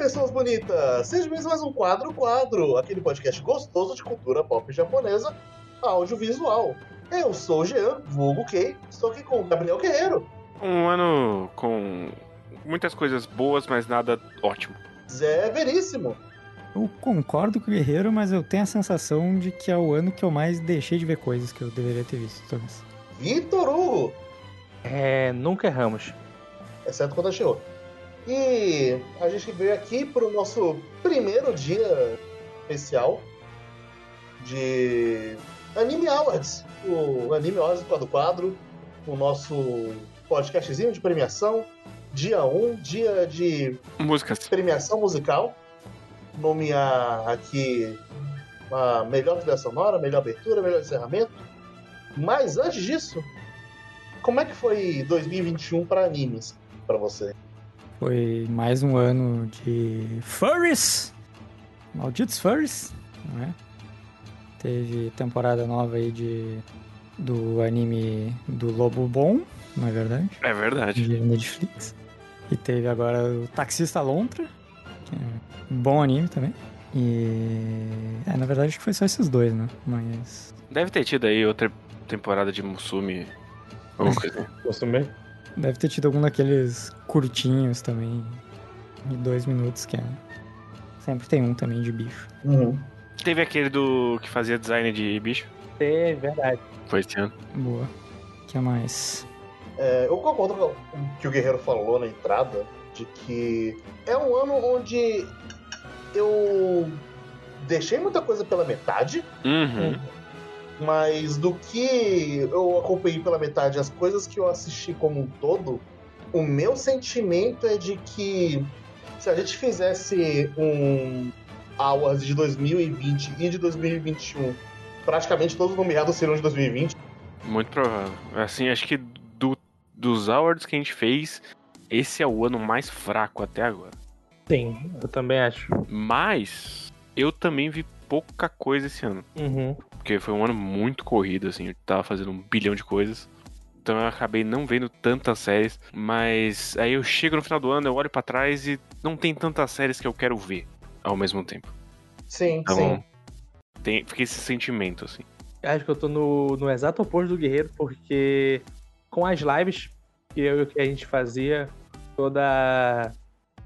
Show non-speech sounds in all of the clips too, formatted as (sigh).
pessoas bonitas! Sejam bem-vindos a mais um Quadro Quadro, aquele podcast gostoso de cultura pop japonesa, audiovisual. Eu sou o Jean, vulgo Kei, estou aqui com o Gabriel Guerreiro, Um ano com muitas coisas boas, mas nada ótimo. Zé Veríssimo, Eu concordo com o Guerreiro, mas eu tenho a sensação de que é o ano que eu mais deixei de ver coisas que eu deveria ter visto, talvez. Vitor Hugo, É, nunca erramos. exceto quando chegou. E a gente veio aqui para o nosso primeiro dia especial de Anime Awards, o Anime Awards do Quadro Quadro, o nosso podcastzinho de premiação, dia 1, dia de Músicas. premiação musical, nomear aqui a melhor trilha sonora, melhor abertura, melhor encerramento. Mas antes disso, como é que foi 2021 para animes para você? Foi mais um ano de furries! Malditos furries, não é? Teve temporada nova aí de do anime do Lobo Bom, não é verdade? É verdade. De Netflix. E teve agora o Taxista Lontra, que é um bom anime também. E. É, na verdade acho que foi só esses dois, né? Mas. Deve ter tido aí outra temporada de Musume. Alguma coisa. (laughs) Deve ter tido algum daqueles curtinhos também, de dois minutos, que é. Sempre tem um também de bicho. Teve aquele do que fazia design de bicho. É verdade. Foi esse ano. Boa. O que mais? É, eu concordo com o que o Guerreiro falou na entrada, de que é um ano onde eu deixei muita coisa pela metade, Uhum. Mas do que eu acompanhei pela metade, as coisas que eu assisti como um todo, o meu sentimento é de que se a gente fizesse um Awards de 2020 e de 2021, praticamente todos os nomeados seriam de 2020. Muito provável. Assim, acho que do, dos awards que a gente fez, esse é o ano mais fraco até agora. Sim, eu também acho. Mas eu também vi pouca coisa esse ano. Uhum. Porque foi um ano muito corrido, assim. Eu tava fazendo um bilhão de coisas. Então eu acabei não vendo tantas séries. Mas aí eu chego no final do ano, eu olho pra trás e não tem tantas séries que eu quero ver ao mesmo tempo. Sim, Então sim. tem, fica esse sentimento, assim. Acho que eu tô no, no exato oposto do Guerreiro, porque com as lives que eu que a gente fazia toda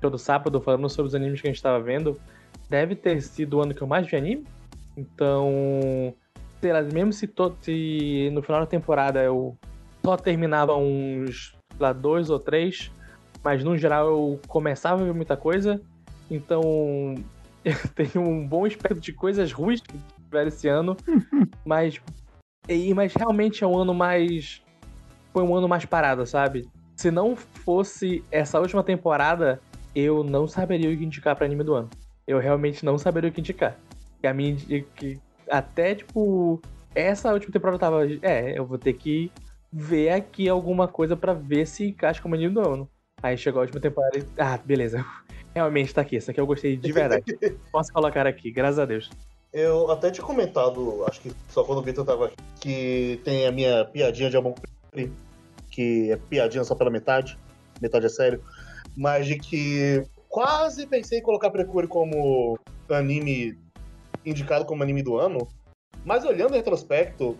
todo sábado falando sobre os animes que a gente tava vendo, deve ter sido o ano que eu mais vi anime. Então, sei lá, mesmo se, to, se no final da temporada eu só terminava uns lá, dois ou três, mas no geral eu começava a ver muita coisa. Então, (laughs) eu tenho um bom espectro de coisas ruins que tiveram esse ano. (laughs) mas, e, mas realmente é um ano mais. Foi um ano mais parado, sabe? Se não fosse essa última temporada, eu não saberia o que indicar pra anime do ano. Eu realmente não saberia o que indicar. E a minha. Que, até, tipo. Essa última temporada eu tava. É, eu vou ter que ver aqui alguma coisa pra ver se encaixa como anime do ano. Aí chegou a última temporada e. Ah, beleza. (laughs) Realmente tá aqui. Isso aqui eu gostei de verdade. (laughs) Posso colocar aqui, graças a Deus. Eu até tinha comentado, acho que só quando o Vitor tava aqui, que tem a minha piadinha de amor que é piadinha só pela metade, metade é sério, mas de que quase pensei em colocar Precure como anime indicado como anime do ano, mas olhando em retrospecto,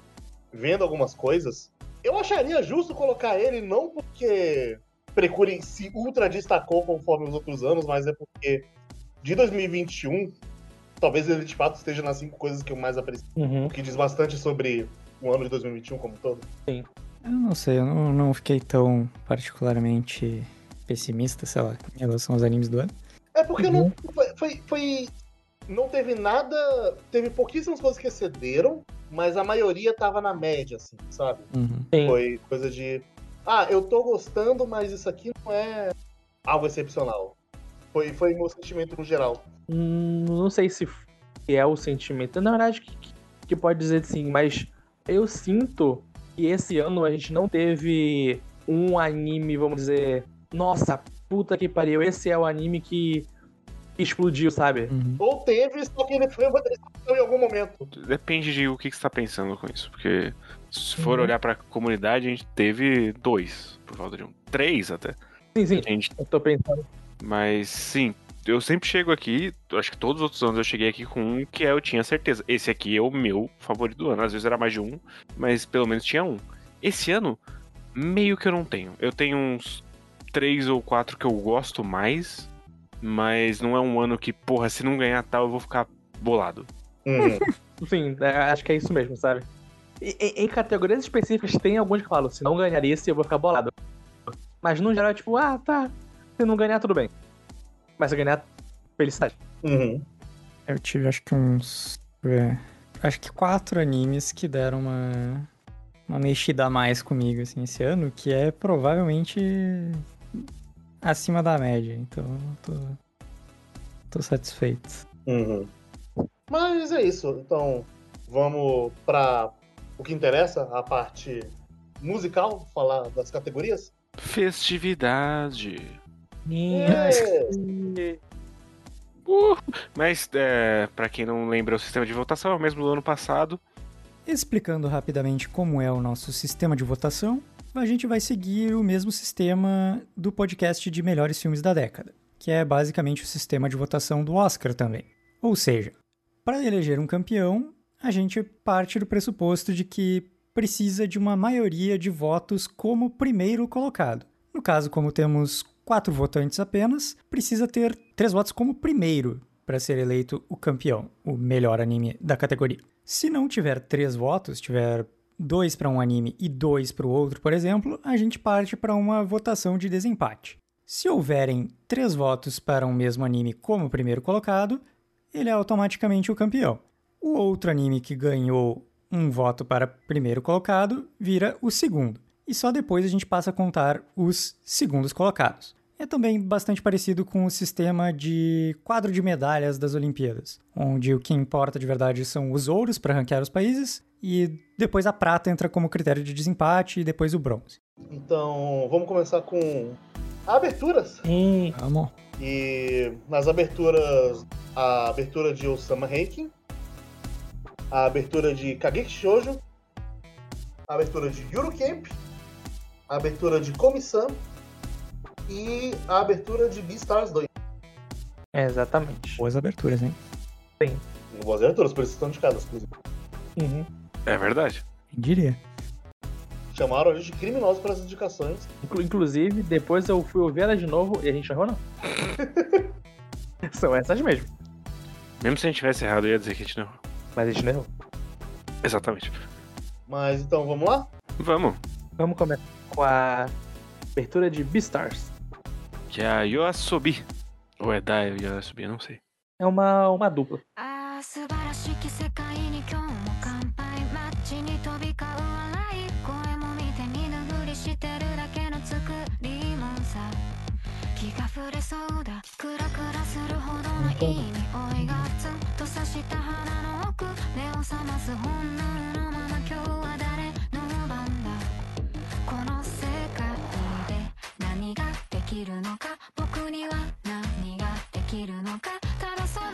vendo algumas coisas, eu acharia justo colocar ele não porque Precure se ultra destacou conforme os outros anos, mas é porque de 2021 talvez ele de fato esteja nas cinco coisas que eu mais aprecio, Uhum. que diz bastante sobre o ano de 2021 como um todo. Eu não sei, eu não, não fiquei tão particularmente pessimista, sei lá, em relação aos animes do ano. É porque não foi, foi, foi- não teve nada, teve pouquíssimas coisas que excederam, mas a maioria tava na média, assim, sabe? Uhum. Foi coisa de, ah, eu tô gostando, mas isso aqui não é algo excepcional. Foi, foi meu sentimento no geral. Hum, não sei se é o sentimento. Na verdade, que, que pode dizer sim, mas eu sinto que esse ano a gente não teve um anime, vamos dizer, nossa, puta que pariu, esse é o anime que explodiu, sabe? Uhum. Ou teve, só que ele foi uma decepção em algum momento. Depende de o que, que você tá pensando com isso. Porque se for Uhum. olhar pra comunidade, a gente teve dois, por falta de um. Três até. Sim, sim. A gente Eu tô pensando. Mas sim, eu sempre chego aqui, acho que todos os outros anos eu cheguei aqui com um que eu tinha certeza. Esse aqui é o meu favorito do ano. Às vezes era mais de um, mas pelo menos tinha um. Esse ano, meio que eu não tenho. Eu tenho uns três ou quatro que eu gosto mais, mas não é um ano que, porra, se não ganhar tal, eu vou ficar bolado. Uhum. (laughs) Sim, é, acho que é isso mesmo, sabe? E- Em, em categorias específicas, tem alguns que falam, se não ganhar esse, eu vou ficar bolado. Mas no geral é tipo, ah, tá. Se não ganhar, tudo bem. Mas se ganhar, felicidade. Uhum. Eu tive acho que uns. deixa eu ver, Acho que quatro animes que deram uma. Uma mexida a mais comigo, assim, esse ano, que é provavelmente acima da média. Então, tô. Tô satisfeito. Uhum. Mas é isso. Então, vamos para o que interessa, a parte musical, falar das categorias. Festividade. É. (laughs) Uh, mas, é, para quem não lembra, o sistema de votação é o mesmo do ano passado. Explicando rapidamente como é o nosso sistema de votação, a gente vai seguir o mesmo sistema do podcast de melhores filmes da década, que é basicamente o sistema de votação do Oscar também. Ou seja, para eleger um campeão, a gente parte do pressuposto de que precisa de uma maioria de votos como primeiro colocado. No caso, como temos quatro votantes apenas, precisa ter três votos como primeiro para ser eleito o campeão, o melhor anime da categoria. Se não tiver três votos, tiver dois para um anime e dois para o outro, por exemplo, a gente parte para uma votação de desempate. Se houverem três votos para um mesmo anime como primeiro colocado, ele é automaticamente o campeão. O outro anime que ganhou um voto para primeiro colocado vira o segundo. E só depois a gente passa a contar os segundos colocados. É também bastante parecido com o sistema de quadro de medalhas das Olimpíadas, onde o que importa de verdade são os ouros para ranquear os países e depois a prata entra como critério de desempate e depois o bronze. Então, vamos começar com aberturas. Sim. Vamos. E nas aberturas, a abertura de Osama Reikin, a abertura de Kageki Shoujo, a abertura de Yuru Camp, a abertura de Komi-san e a abertura de Beastars 2. É, exatamente. Boas aberturas, hein? Boas aberturas, por isso estão indicadas, inclusive. Uhum. É verdade. Quem diria? Chamaram a gente de criminosos pelas indicações. Inclu- Inclusive, depois eu fui ouvir ela de novo e a gente não errou, não. (laughs) São essas mesmo. Mesmo se a gente tivesse errado, eu ia dizer que a gente não. Mas a gente não errou. Exatamente. Mas então, vamos lá? Vamos. Vamos começar com a abertura de Beastars. Que é a Yoasobi. Ou é da Yoasobi, eu não sei. É uma, uma dupla. あきるのか？僕には何ができるのか？ただその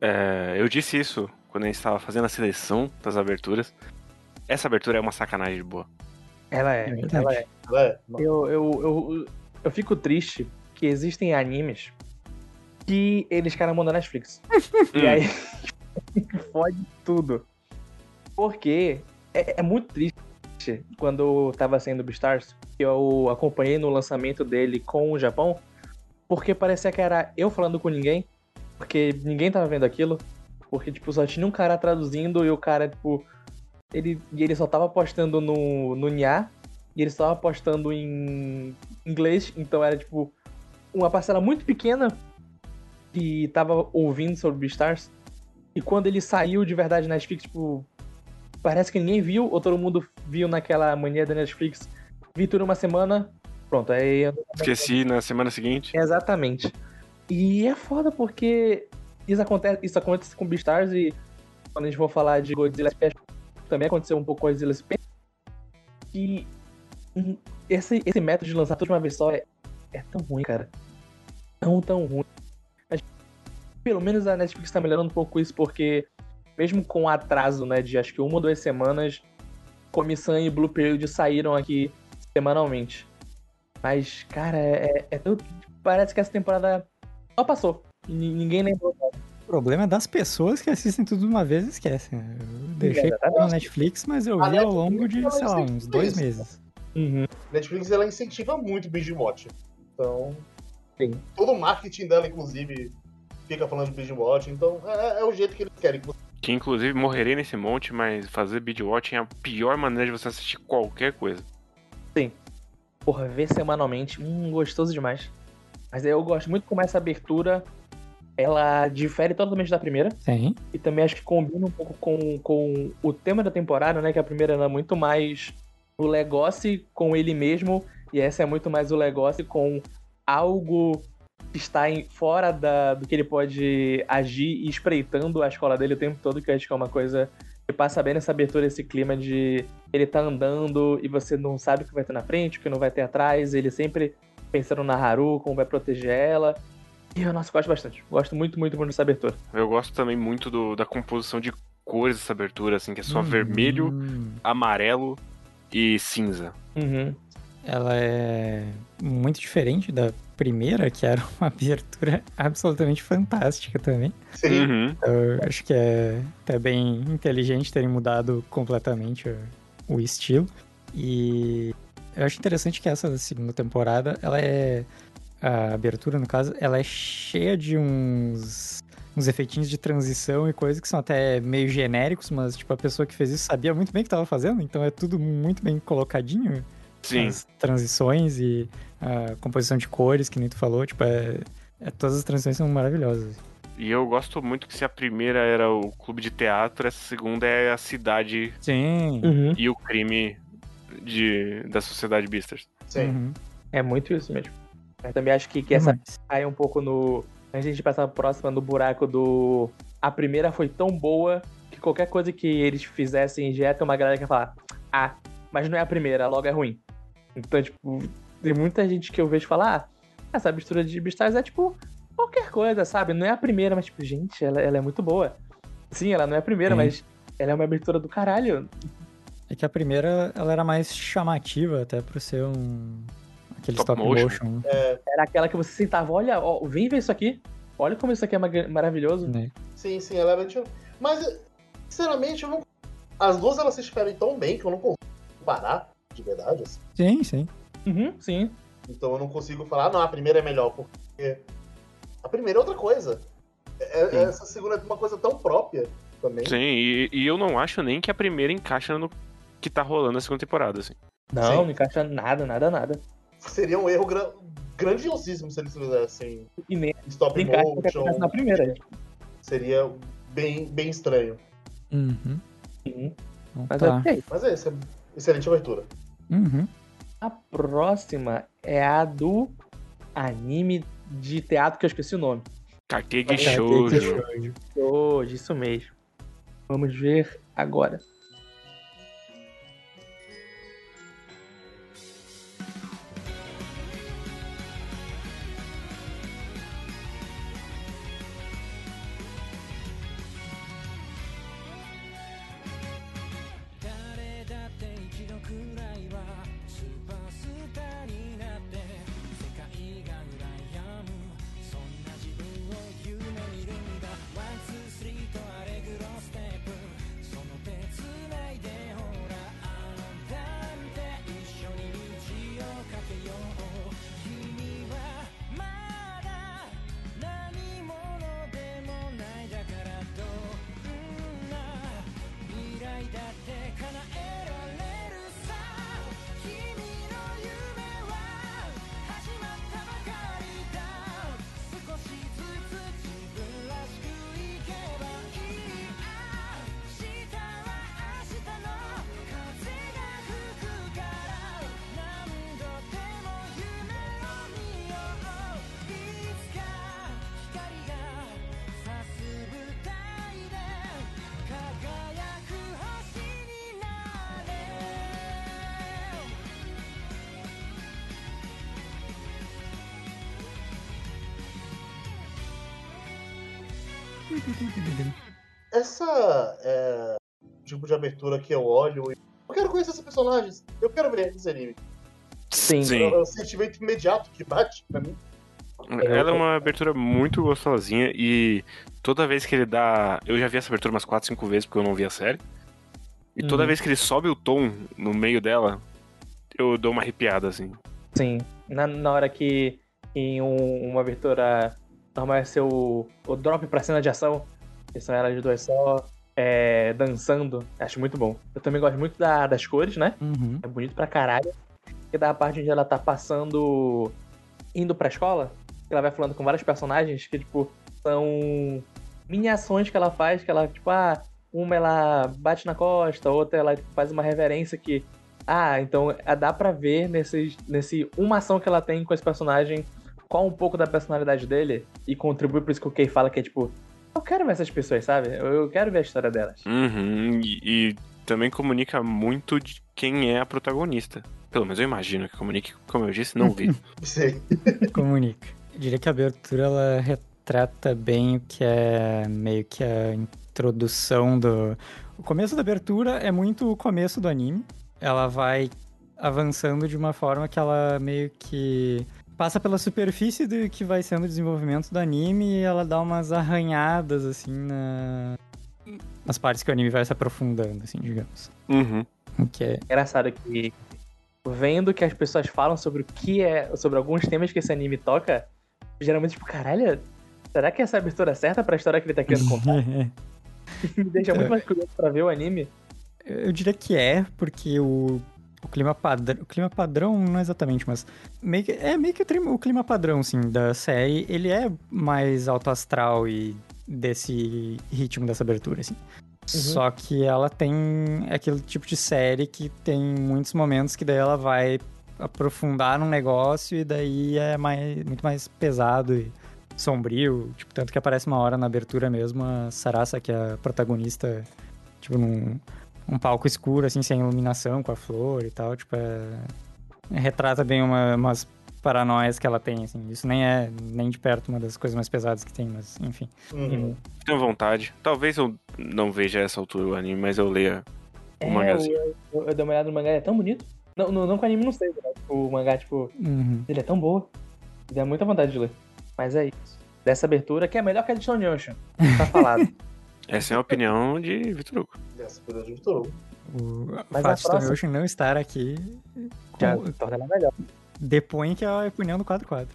É, eu disse isso quando a gente estava fazendo a seleção das aberturas. Essa abertura é uma sacanagem de boa. Ela é, É ela é. É, Eu, eu, eu, eu fico triste que existem animes que eles querem mandar na Netflix. (laughs) E Hum. aí (laughs) fode tudo. Porque é, é muito triste quando tava saindo Beastars, que eu acompanhei no lançamento dele com o Japão, porque parecia que era eu falando com ninguém porque ninguém tava vendo aquilo. Porque, tipo, só tinha um cara traduzindo e o cara, tipo. Ele, e ele só tava postando no, no Nha e ele só tava postando em inglês, então era, tipo, uma parcela muito pequena que tava ouvindo sobre Beastars. E quando ele saiu de verdade na Netflix, tipo, parece que ninguém viu, ou todo mundo viu naquela mania da Netflix. Vi tudo uma semana, pronto, aí Esqueci na semana seguinte. Exatamente. E é foda porque isso acontece, isso acontece com Beastars e quando a gente for falar de Godzilla Special, também aconteceu um pouco com Godzilla Special. E esse, esse método de lançar tudo de uma vez só é, é tão ruim, cara. Tão, tão ruim. Mas, pelo menos a Netflix tá melhorando um pouco isso porque mesmo com atraso, né, de acho que uma ou duas semanas, Comissão e Blue Period saíram aqui semanalmente. Mas, cara, é, é, é parece que essa temporada só passou. Ni- ninguém lembrou. O problema é das pessoas que assistem tudo de uma vez e esquecem. Eu deixei Exatamente. no Netflix, mas eu A vi ao longo de, sei lá, uns dois meses. Uhum. Netflix ela incentiva muito o binge watch. Então. Sim. Todo o marketing dela, inclusive, fica falando de binge watch. Então, é, é o jeito que eles querem que você. Que inclusive morrerei nesse monte, mas fazer binge watching é a pior maneira de você assistir qualquer coisa. Porra, ver semanalmente, hum, gostoso demais. Mas aí eu gosto muito como essa abertura, ela difere totalmente da primeira. Sim. E também acho que combina um pouco com, com o tema da temporada, né? Que a primeira era muito mais o Legoce com ele mesmo, e essa é muito mais o Legoce com algo que está em, fora da, do que ele pode agir e espreitando a escola dele o tempo todo, que eu acho que é uma coisa que passa bem nessa abertura, esse clima de ele tá andando e você não sabe o que vai ter na frente, o que não vai ter atrás, ele sempre pensando na Haru, como vai proteger ela. E eu, nossa, gosto bastante. Gosto muito, muito, muito dessa abertura. Eu gosto também muito do- da composição de cores dessa abertura, assim, que é só Hum, vermelho, amarelo e cinza. Uhum. Ela é muito diferente da primeira, que era uma abertura absolutamente fantástica também. Sim. Uhum. Eu acho que é até bem inteligente terem mudado completamente o, o estilo. E eu acho interessante que essa segunda temporada, ela é. A abertura, no caso, ela é cheia de uns. Uns efeitinhos de transição e coisas que são até meio genéricos, mas tipo, a pessoa que fez isso sabia muito bem o que estava fazendo, então é tudo muito bem colocadinho. Sim. As transições e a composição de cores, que nem tu falou, tipo, é, é- todas as transições são maravilhosas. E eu gosto muito que se a primeira era o clube de teatro, essa segunda é a cidade Sim. Uhum. e o crime de, da sociedade Beasters. Sim. Uhum. É muito isso mesmo. Eu também acho que, que essa cai um pouco no. A gente passar próxima no buraco do. A primeira foi tão boa que qualquer coisa que eles fizessem já ter uma galera que ia falar: Ah, mas não é a primeira, logo é ruim. Então, tipo, tem muita gente que eu vejo falar: Ah, essa mistura de Beastars é tipo qualquer coisa, sabe? Não é a primeira, mas tipo, gente, ela, ela é muito boa. Sim, ela não é a primeira, Sim. mas ela é uma abertura do caralho. É que a primeira, ela era mais chamativa até por ser um... Aquele Stop stop, motion. motion, Era aquela que você sentava, olha, ó, vem ver isso aqui. Olha como isso aqui é maravilhoso. né? Sim, sim, ela era tipo. Mas, sinceramente, eu não. As duas elas se diferem tão bem que eu não consigo comparar, de verdade. assim. Sim, sim. Uhum, sim. Então eu não consigo falar, não, a primeira é melhor, porque. A primeira é outra coisa. É- Sim. essa segunda é uma coisa tão própria também. Sim, e, e eu não acho nem que a primeira encaixa no que tá rolando na segunda temporada, assim. Não, Sim. não encaixa nada, nada, nada. Seria um erro gra- grandiosíssimo se eles fizessem E nem stop acontece na motion. primeira. Seria bem, bem estranho. Uhum. Sim. Então Mas tá. é ok. Mas é isso, é excelente abertura. Uhum. A próxima é a do anime de teatro que eu esqueci o nome. Kakegi Shoujo. Shoujo. Isso mesmo. Vamos ver agora. Abertura que eu olho e. Eu quero conhecer esses personagens. Eu quero ver esse anime. Sim. É o sentimento imediato que bate pra mim. Ela é uma abertura muito gostosinha e toda vez que ele dá. Eu já vi essa abertura umas 4, 5 vezes porque eu não vi a série. E toda Uhum. vez que ele sobe o tom no meio dela, eu dou uma arrepiada, assim. Sim. Na, na hora que em um- uma abertura normal é ser o, o drop pra cena de ação, que são elas duas só é, dançando, acho muito bom. Eu também gosto muito da- das cores, né? Uhum. É bonito pra caralho. E da parte onde ela tá passando. indo pra escola, que ela vai falando com vários personagens que, tipo, são mini ações que ela faz, que ela, tipo, ah, uma ela bate na costa, outra ela faz uma reverência que. Ah, então é, dá pra ver nesses, nesse uma ação que ela tem com esse personagem qual um pouco da personalidade dele e contribui por isso que o Kay fala que é tipo. Eu quero ver essas pessoas, sabe? Eu, quero ver a história delas. Uhum, e, e também comunica muito de quem é a protagonista. Pelo menos eu imagino que comunique, como eu disse, não vi. (laughs) Sei. Comunica. Eu diria que a abertura ela retrata bem o que é meio que a introdução do. O começo da abertura é muito o começo do anime. Ela vai avançando de uma forma que ela meio que passa pela superfície do que vai sendo o desenvolvimento do anime e ela dá umas arranhadas assim na nas partes que o anime vai se aprofundando, assim, digamos. Uhum. O que é engraçado que vendo que as pessoas falam sobre o que é, sobre alguns temas que esse anime toca, geralmente tipo, caralho, será que essa é a abertura certa pra história que ele tá querendo (laughs) contar? (laughs) Me deixa muito mais curioso pra ver o anime. Eu diria que é, porque o, o clima padrão. O clima padrão, não exatamente, mas. Meio que, é meio que o, clima padrão, assim, da série. Ele é mais alto astral e desse ritmo dessa abertura, assim. Só que ela tem aquele tipo de série que tem muitos momentos que daí ela vai aprofundar num negócio e daí é mais, muito mais pesado e sombrio. Tipo, tanto que aparece uma hora na abertura mesmo a Sarasa, que é a protagonista, tipo, num um palco escuro, assim, sem iluminação, com a flor e tal. Tipo, é... retrata bem uma, umas paranoias que ela tem, assim. Isso nem é nem de perto uma das coisas mais pesadas que tem, mas enfim. Uhum. Tenho vontade. Talvez eu não veja a essa altura o anime, mas eu leia o É, mangazinho. eu, eu, eu dei uma olhada no mangá, ele é tão bonito. Não, não, não que o anime não seja, né? O mangá, tipo, Uhum. ele é tão boa. Dá muita vontade de ler. Mas é isso. Dessa abertura, que é melhor que a de Stone Ocean. Tá falado. (laughs) Essa é a opinião de Vitor Hugo. Essa foi de Vitor Hugo. O Mas fato a de Stone próxima- Ocean não estar aqui Já com- torna ela melhor. depõe que é a opinião do quadro quadro.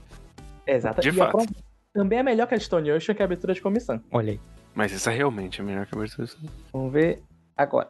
Exato. De e a fato. próxima também é melhor que a de Stone Ocean, que é a abertura de comissão. Olha aí. Mas essa realmente é melhor que a abertura. Vamos ver agora.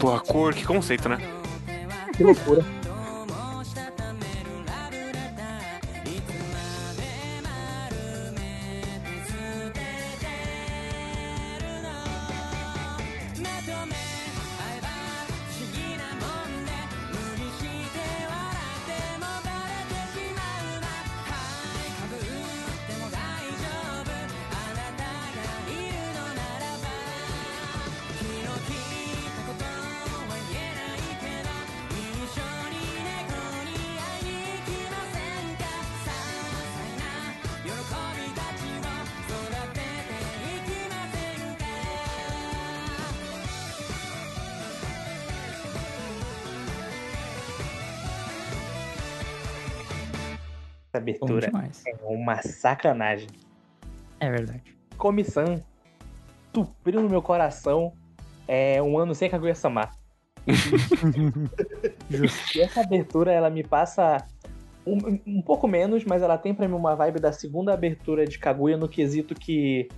Pô, a cor, que conceito, né? Que loucura. Essa abertura é uma sacanagem. É verdade. Comissão supriu no meu coração é um ano sem Kaguya-sama. (laughs) Justo. E essa abertura, ela me passa um, um pouco menos, mas ela tem pra mim uma vibe da segunda abertura de Kaguya no quesito que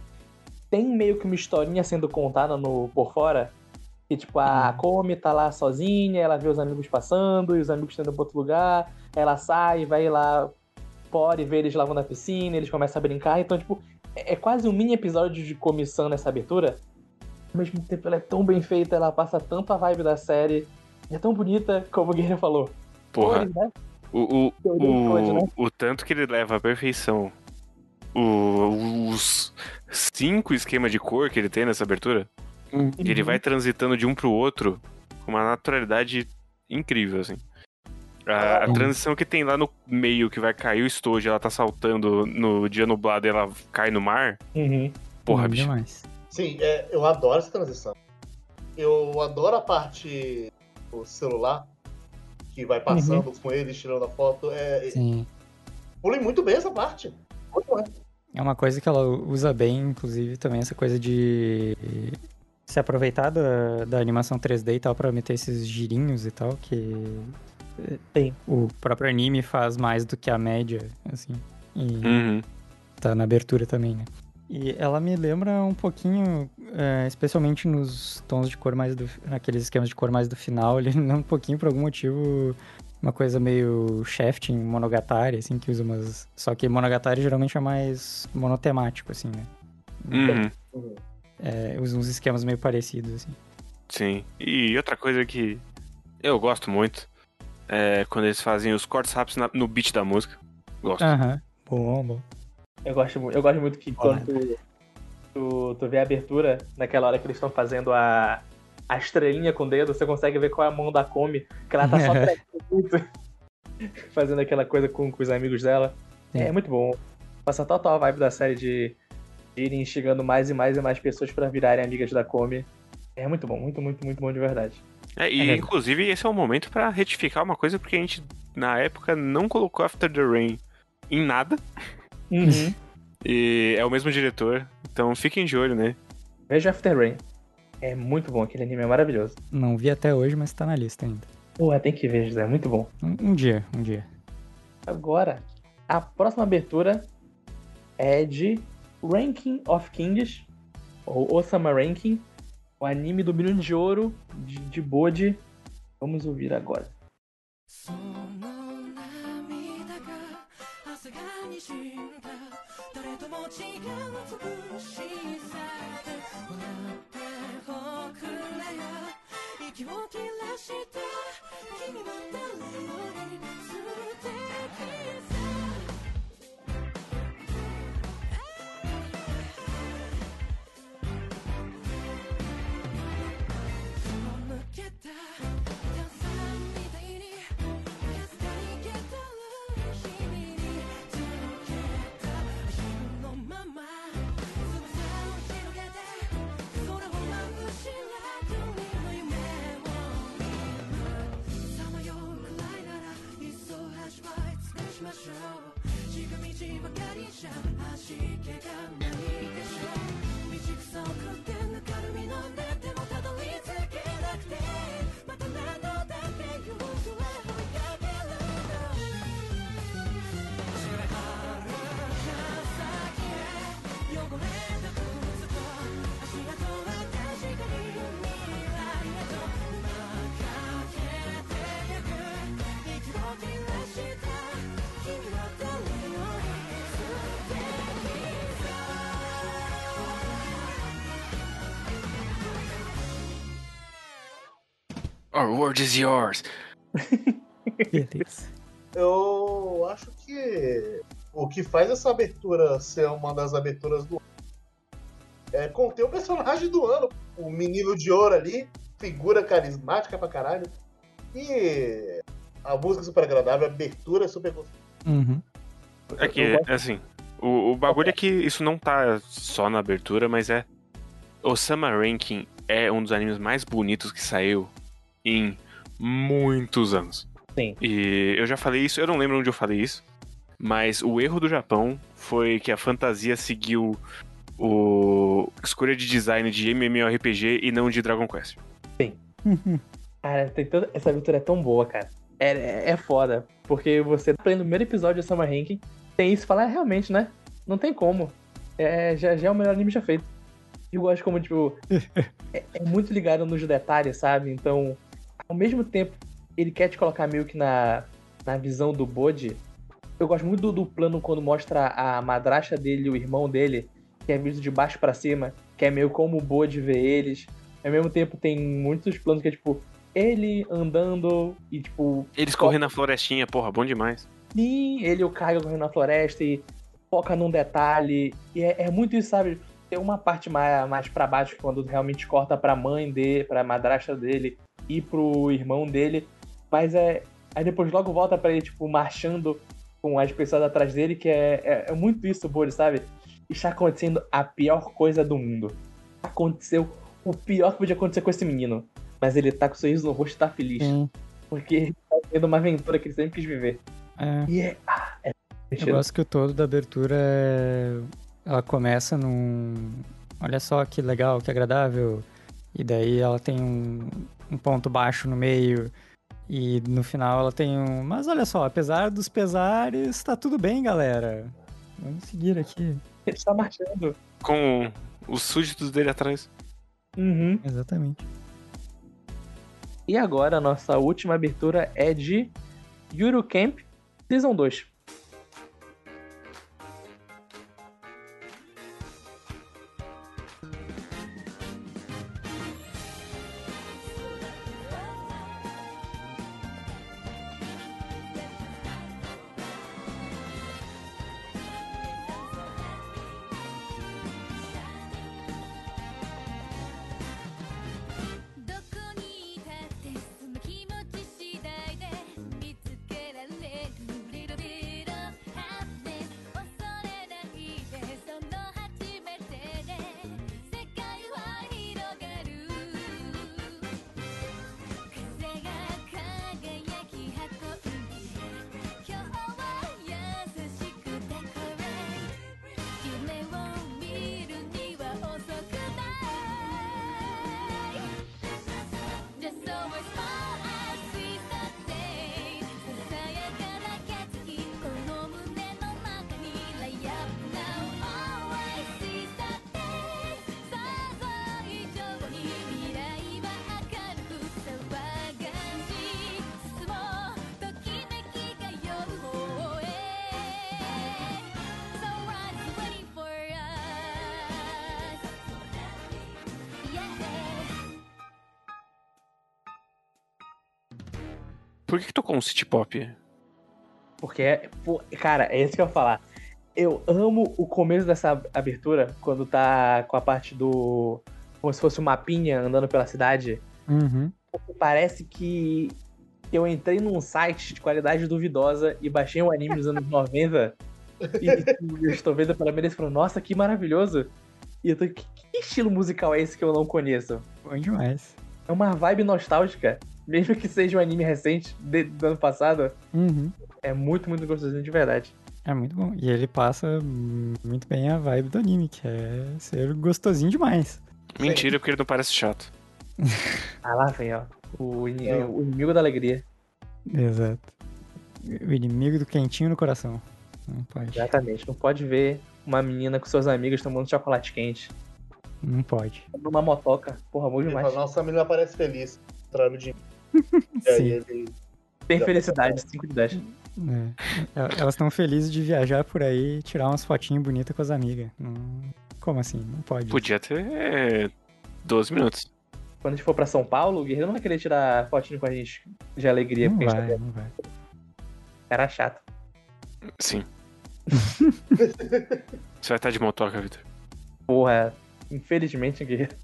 tem meio que uma historinha sendo contada no por fora. Que tipo, a Komi tá lá sozinha, ela vê os amigos passando, e os amigos estão indo pra outro lugar, ela sai, vai lá fora e vê eles lavando na piscina, eles começam a brincar. Então, tipo, é é quase um mini episódio de comissão nessa abertura. Ao mesmo tempo, ela é tão bem feita, ela passa tanto a vibe da série. E é tão bonita, como o Guerreiro falou. Porra, Cores, né? o, o, cores, né? o, o tanto que ele leva à perfeição. o- os cinco esquemas de cor que ele tem nessa abertura. Uhum. Ele vai transitando de um pro outro com uma naturalidade incrível, assim. A, a Uhum. transição que tem lá no meio, que vai cair o estojo, ela tá saltando no dia nublado e ela cai no mar. Uhum. Porra, Bom bicho. demais. Sim, é, eu adoro essa transição. Eu adoro a parte do celular que vai passando com eles, tirando a foto. É, Sim. pulei muito bem essa parte. Muito bem. É uma coisa que ela usa bem, inclusive, também essa coisa de se aproveitar da, da animação 3D e tal pra meter esses girinhos e tal, que Sim. o próprio anime faz mais do que a média, assim. E Uhum. tá na abertura também, né? E ela me lembra um pouquinho, é, especialmente nos tons de cor mais do. naqueles esquemas de cor mais do final, ele lembra (laughs) um pouquinho, por algum motivo, uma coisa meio Shafting, Monogatari, assim, que usa umas. Só que Monogatari geralmente é mais monotemático, assim, né? Uhum. É, usa uns esquemas meio parecidos, assim. Sim. E outra coisa que eu gosto muito é quando eles fazem os cortes rápidos na- no beat da música. Gosto. Aham. Bom, bom. Eu gosto, eu gosto muito que Olha. quando tu, tu, tu vê a abertura, naquela hora que eles estão fazendo a, a estrelinha com o dedo, você consegue ver qual é a mão da Komi, que ela tá só (laughs) muito, fazendo aquela coisa com, com os amigos dela. Sim. É muito bom. Passa total a vibe da série de, de irem instigando mais e mais e mais pessoas pra virarem amigas da Komi. É muito bom, muito, muito, muito bom de verdade. É, e É inclusive esse é o momento pra retificar uma coisa, porque a gente, na época, não colocou After the Rain em nada. Uhum. (laughs) E é o mesmo diretor, então fiquem de olho, né? Veja After Rain. É muito bom, aquele anime é maravilhoso. Não vi até hoje, mas tá na lista ainda. Pô, tem que ver, José, é muito bom. Um, um dia, um dia. Agora, a próxima abertura é de Ranking of Kings, ou Osama Ranking, o anime do Milhão de Ouro de, de Bode. Vamos ouvir agora. そのしましょう。近道ばかりじゃ味気がないでしょ。う道草を食ってぬかるみ飲んでてもたどり着けなくて。Our word is yours. Beleza. Eu acho que o que faz essa abertura ser uma das aberturas do é conter o personagem do ano. O menino de ouro ali, figura carismática pra caralho. E a música é super agradável, a abertura é super gostosa. Uhum. É que, assim, o, o bagulho é que isso não tá só na abertura, mas é. Osama Ranking é um dos animes mais bonitos que saiu em muitos anos. Sim. E eu já falei isso, eu não lembro onde eu falei isso, mas o erro do Japão foi que a fantasia seguiu o escolha de design de MMORPG e não de Dragon Quest. (laughs) Cara, tem toda... essa abertura é tão boa, cara. É, é, é foda. Porque você tá no primeiro episódio de Summer Ranking, tem isso e fala, é, realmente, né? Não tem como. É, já, já é o melhor anime já feito. Eu gosto como, tipo, (laughs) é, é muito ligado nos detalhes, sabe? Então, ao mesmo tempo, ele quer te colocar meio que na, na visão do Bode. Eu gosto muito do, do plano quando mostra a madrasta dele e o irmão dele, que é visto de baixo pra cima, que é meio como o Bode vê eles. Ao mesmo tempo, tem muitos planos que é, tipo, ele andando e, tipo, Eles correndo na florestinha, porra, bom demais. Sim, ele e o Kaido correndo na floresta e foca num detalhe. E é, é muito isso, sabe? Tem uma parte mais, mais para baixo, quando realmente corta pra mãe dele, pra madrasta dele e pro irmão dele. Mas é. Aí depois logo volta pra ele, tipo, marchando com as pessoas atrás dele, que é, é, é muito isso, Boris, sabe? Está acontecendo a pior coisa do mundo. Aconteceu o pior que podia acontecer com esse menino. Mas ele tá com sorriso no rosto e tá feliz. Sim. Porque ele tá tendo uma aventura que ele sempre quis viver. É. E é. Ah, é. Eu gosto que o todo da abertura é... ela começa num. Olha só que legal, que agradável. E daí ela tem um, um ponto baixo no meio. E no final ela tem um. Mas olha só, apesar dos pesares, tá tudo bem, galera. Vamos seguir aqui. Ele está marchando. Com os súditos dele atrás. Uhum. Exatamente. E agora a nossa última abertura é de Yuru Camp Season 2. City pop? Porque, pô, cara, é isso que eu ia falar. Eu amo o começo dessa abertura, quando tá com a parte do. Como se fosse um mapinha andando pela cidade. Uhum. Parece que eu entrei num site de qualidade duvidosa e baixei um anime dos anos 90. E eu estou vendo pela primeira vez e falando, nossa, que maravilhoso. E eu tô, que, que estilo musical é esse que eu não conheço? Bom demais. É uma vibe nostálgica, mesmo que seja um anime recente de- do ano passado. Uhum. É muito, muito gostosinho de verdade. É muito bom. E ele passa muito bem a vibe do anime, que é ser gostosinho demais. Mentira, porque ele não parece chato. (laughs) Ah, lá vem, ó. O, É. o inimigo da alegria. Exato. O inimigo do quentinho no coração. Não pode. Exatamente. Não pode ver uma menina com seus amigos tomando chocolate quente. Não pode. Numa motoca. Porra, bom Ele demais. Nossa, a menina parece feliz. Trago de (laughs) E aí Sim. ele. Tem felicidade, 5 de 10. É. El- Elas estão felizes de viajar por aí e tirar umas fotinhas bonitas com as amigas. Não- Como assim? Não pode. Podia ter é, 12 minutos. Quando a gente for pra São Paulo, o Guerreiro não vai querer tirar fotinho com a gente de alegria. Não porque a gente vai, tá não vai. Era chato. Sim. (laughs) Você vai estar de motoca, Vitor. Porra, infelizmente, Guerreiro.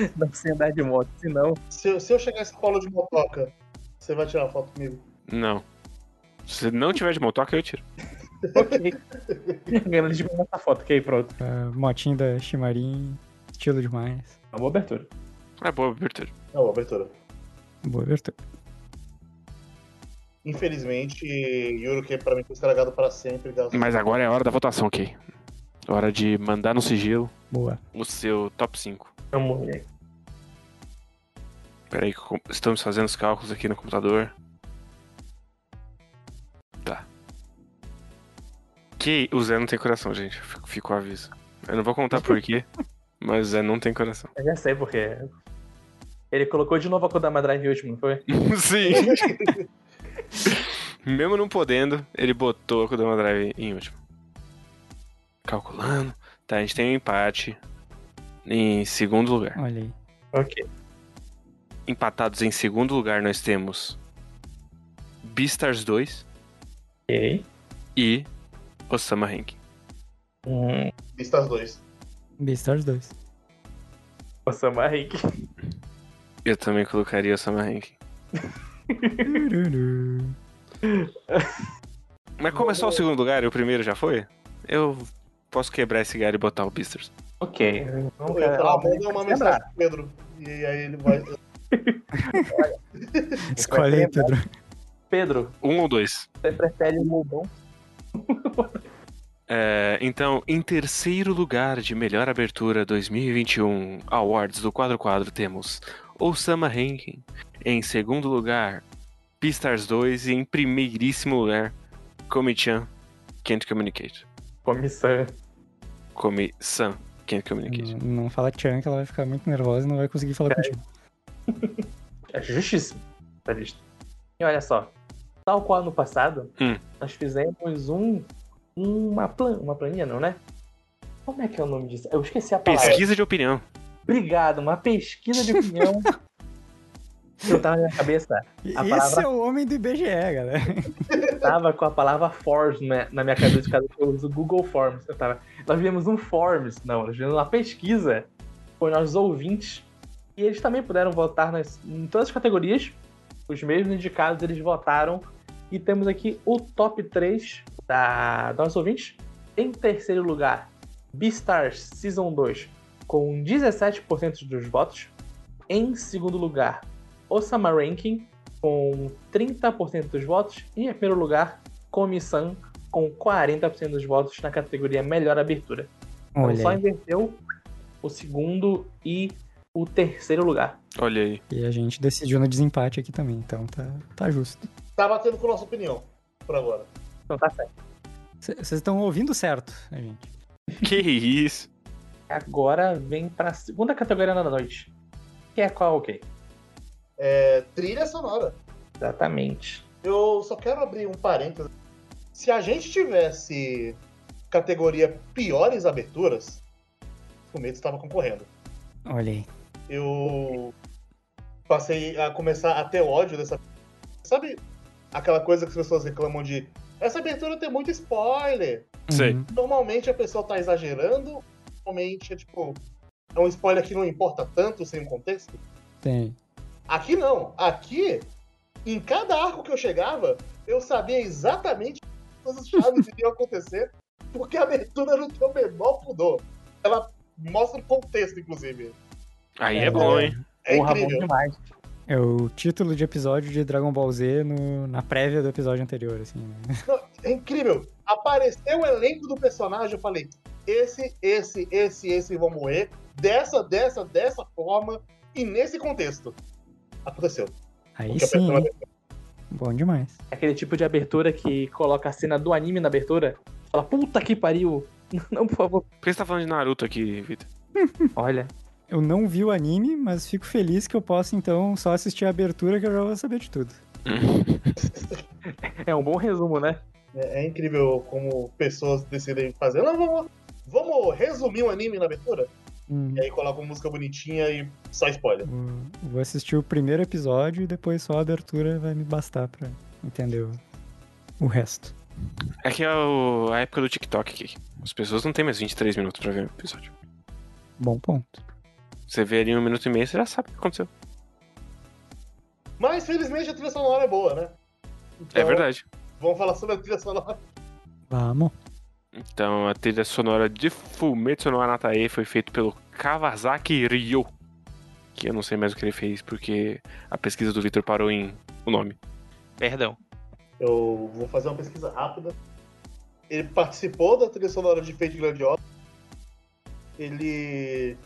(laughs) Não sei andar de moto, senão. Se, eu- se eu chegar em São Paulo de motoca, você vai tirar uma foto comigo? Não. Se você não tiver de motoca, eu tiro. Ok. (laughs) Ganhando de mandar foto, ok, pronto. A motinho da Shimarin, estilo demais. Uma boa abertura. É boa abertura. Não, abertura. Boa abertura. Infelizmente, Yuro que pra mim foi estragado para sempre. Mas agora é a hora da votação, ok? Hora de mandar no sigilo Boa. o seu top 5. Vamos ver. Peraí, estamos fazendo os cálculos aqui no computador. Tá. Que o Zé não tem coração, gente. Fico- Fico o aviso. Eu não vou contar por quê. (laughs) Mas é, não tem coração. Eu já sei porque. Ele colocou de novo a Kodama Drive último, não foi? (laughs) Sim. (laughs) Mesmo não podendo, ele botou a Kodama Drive em último. Calculando. Tá, a gente tem um empate em segundo lugar. Olha aí. Ok. Empatados em segundo lugar, nós temos Beastars 2 Ok. e Osama Ranking. Hum, Vistas 2. Beastars 2. o Sama Henk. Eu também colocaria Osama Ranking. (laughs) Mas como é só o segundo lugar e o primeiro já foi, eu posso quebrar esse galho e botar o Beastars. Ok. Vamos Eu ia falar, manda Vamos uma mensagem pro Pedro. E aí ele vai. (laughs) Escolhe aí, Pedro. Pedro, Um ou dois? você prefere o Lobão? (laughs) É, então, em terceiro lugar de melhor abertura 2021 Awards do Quadro Quadro temos Osama Rankin. Em segundo lugar, Beastars 2 e em primeiríssimo lugar, Komi-chan Can't Communicate. Comissão. Komi-san Can't Communicate. Não, não fala Chan que ela vai ficar muito nervosa e não vai conseguir falar contigo. (laughs) É justíssimo. Tá listo. E olha só. Tal qual no passado, Hum. nós fizemos um. Uma, plan, uma planinha, não, né? Como é que é o nome disso? Eu esqueci a palavra. Pesquisa de opinião. Obrigado, uma pesquisa de opinião. (laughs) Eu tava na minha cabeça, A Esse palavra- é o homem do IBGE, galera. (laughs) tava com a palavra Forms né, na minha cabeça, por causa que eu uso o Google Forms. Eu tava, nós vimos um Forms, não, nós vimos uma pesquisa com nossos ouvintes. E eles também puderam votar nas, em todas as categorias. Os mesmos indicados eles votaram. E temos aqui o top 3 da, dos nossos ouvintes. Em terceiro lugar, Beastars Season 2, com 17% dos votos. Em segundo lugar, Osama Ranking, com 30% dos votos. E em primeiro lugar, Komi-san, com 40% dos votos na categoria Melhor Abertura. Então só inverteu o segundo e o terceiro lugar. Olha aí. E a gente decidiu no desempate aqui também, então tá, tá justo. Tá batendo com a nossa opinião por agora. Então tá certo. Vocês estão ouvindo certo, né, gente? Que isso? Agora vem para a segunda categoria da noite. Que é qual, ok? É, trilha sonora. Exatamente. Eu só quero abrir um parênteses. Se a gente tivesse categoria piores aberturas, o Fumeto estava concorrendo. Olha aí. Eu passei a começar a ter ódio dessa. Sabe aquela coisa que as pessoas reclamam de. Essa abertura tem muito spoiler. Sei. Uhum. Normalmente a pessoa tá exagerando. Normalmente é tipo. É um spoiler que não importa tanto sem um contexto. Tem. Aqui não. Aqui, em cada arco que eu chegava, eu sabia exatamente todas as chaves que iam acontecer, porque a abertura não tem o menor pudor. Ela mostra o contexto, inclusive. Aí é, É, bom, hein? É Porra, bom incrível. demais. É o título de episódio de Dragon Ball Z no- na prévia do episódio anterior, assim. né? (laughs) É incrível. Apareceu o elenco do personagem, eu falei, esse, esse, esse, esse vão morrer, dessa, dessa, dessa forma, e nesse contexto. Aconteceu. Aí Porque sim? Bom demais. Aquele tipo de abertura que coloca a cena do anime na abertura. Fala, puta que pariu. (laughs) Não, por favor. Por que você tá falando de Naruto aqui, Vitor? Olha. Eu não vi o anime, mas fico feliz que eu posso, então, só assistir a abertura que eu já vou saber de tudo. (laughs) É um bom resumo, né? É, é incrível como pessoas decidem fazer. Não, vamos, vamos resumir um anime na abertura? Hum, E aí coloca uma música bonitinha e só spoiler. vou, vou assistir o primeiro episódio e depois só a abertura vai me bastar pra entender o, o resto. É que é o- a época do TikTok aqui. As pessoas não têm mais 23 minutos pra ver o episódio. Bom ponto. Você vê ali um minuto e meio, você já sabe o que aconteceu. Mas felizmente a trilha sonora é boa, né? Então, É verdade. Vamos falar sobre a trilha sonora. Vamos. Então, a trilha sonora de Fumetsu no Anatae foi feita pelo Kawasaki Ryo. Que eu não sei mais o que ele fez, porque a pesquisa do Victor parou em o nome. Perdão. Eu vou fazer uma pesquisa rápida. Ele participou da trilha sonora de Fate Grandiosa. Ele...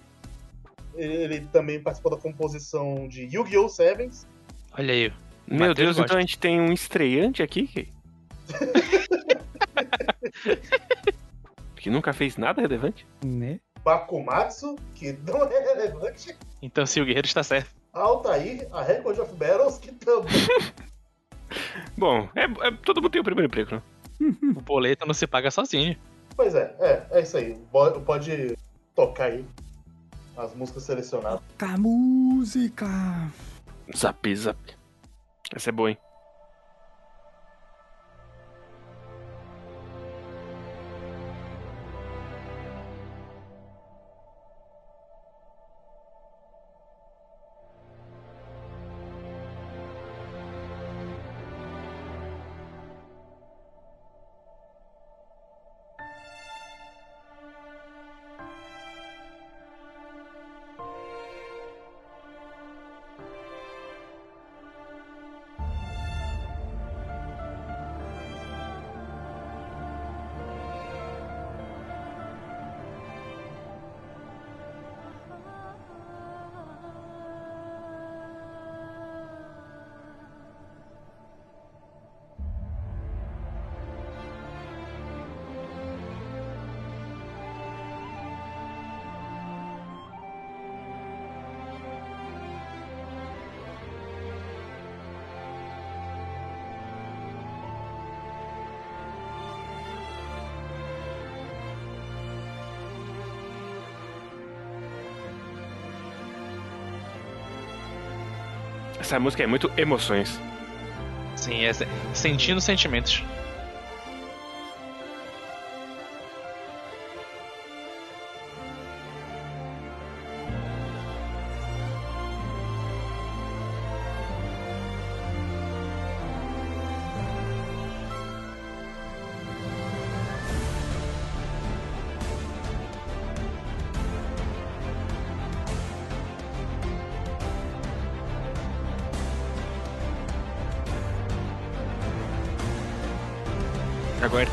ele. ele também participou da composição de Yu-Gi-Oh! Sevens. Olha aí. Meu Deus, gosta. então a gente tem um estreante aqui? que- (laughs) que nunca fez nada relevante? Né? Bakumatsu, que não é relevante. Então, se o guerreiro está certo. Altair, a Record of Battles, que também. (laughs) Bom, é, é- todo mundo tem o primeiro emprego, né? O boleto não se paga sozinho. Pois é, é, é isso aí. Pode tocar aí as músicas selecionadas. Toca música. Zap, zap. Essa é boa, hein? Essa música é muito emoções. Sim, é sentindo sentimentos.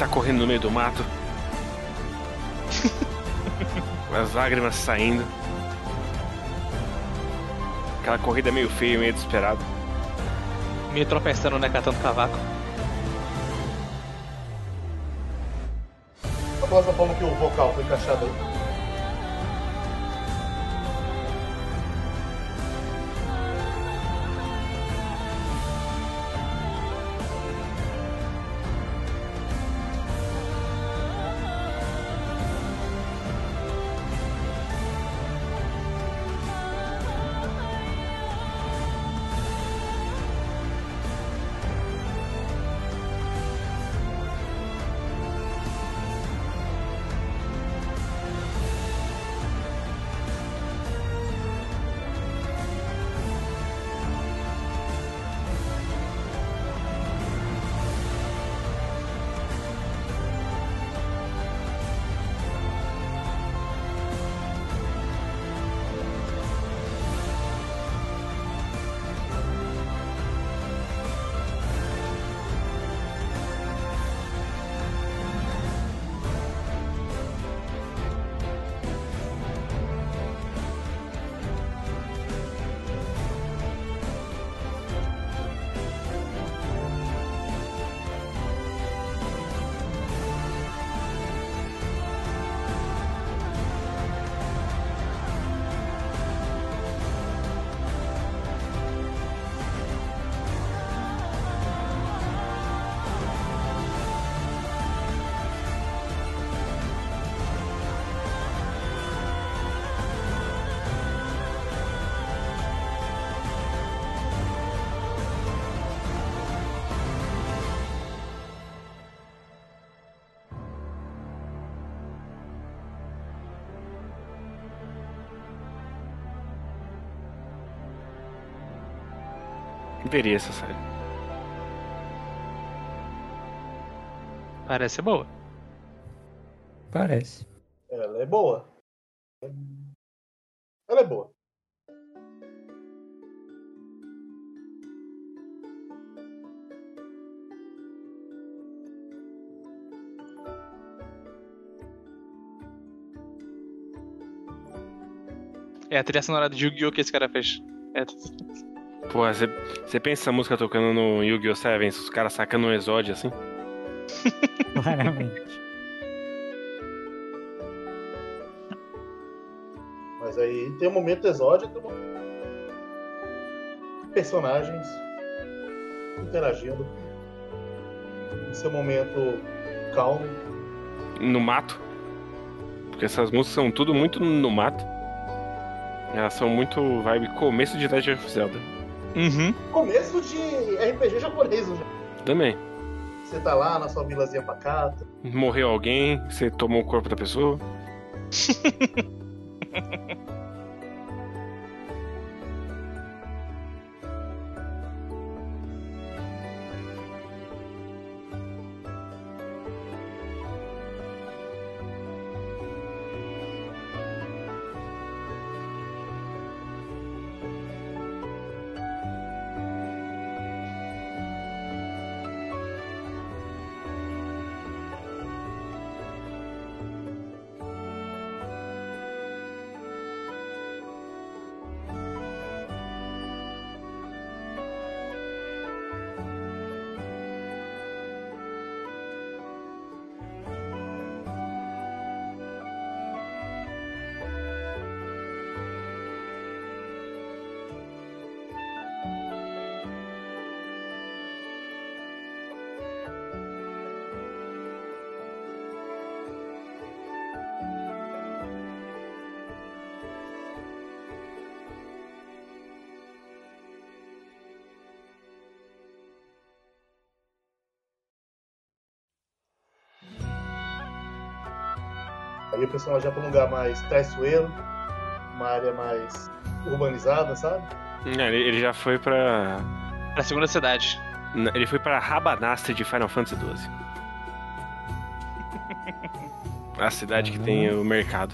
Tá correndo no meio do mato. (laughs) As lágrimas saindo. Aquela corrida meio feia, meio desesperada. Me tropeçando, né? Catando cavaco. A próxima forma que o vocal foi encaixado aí. Veria essa série. Parece boa. Parece. Ela é boa. Ela é boa. É a trilha sonora de Yu-Gi-Oh! que esse cara fez. É. Pô, você pensa essa música tocando no Yu-Gi-Oh! Sevens, os caras sacando um exódio assim? (laughs) Claramente. Mas aí tem um momento exódio, tem um personagens interagindo. Esse é um momento calmo. No mato. Porque essas músicas são tudo muito no mato. Elas são muito vibe começo de Legend of Zelda. Uhum. Começo de RPG japonês, né? Também. Você tá lá na sua vilazinha pacata. Morreu alguém, você tomou o corpo da pessoa. (laughs) personagem vai pra um lugar mais traiçoeiro, uma área mais urbanizada, sabe? É, Ele, ele já foi pra. Pra segunda cidade. Ele foi pra Rabanastre de Final Fantasy XII. A cidade que tem o mercado.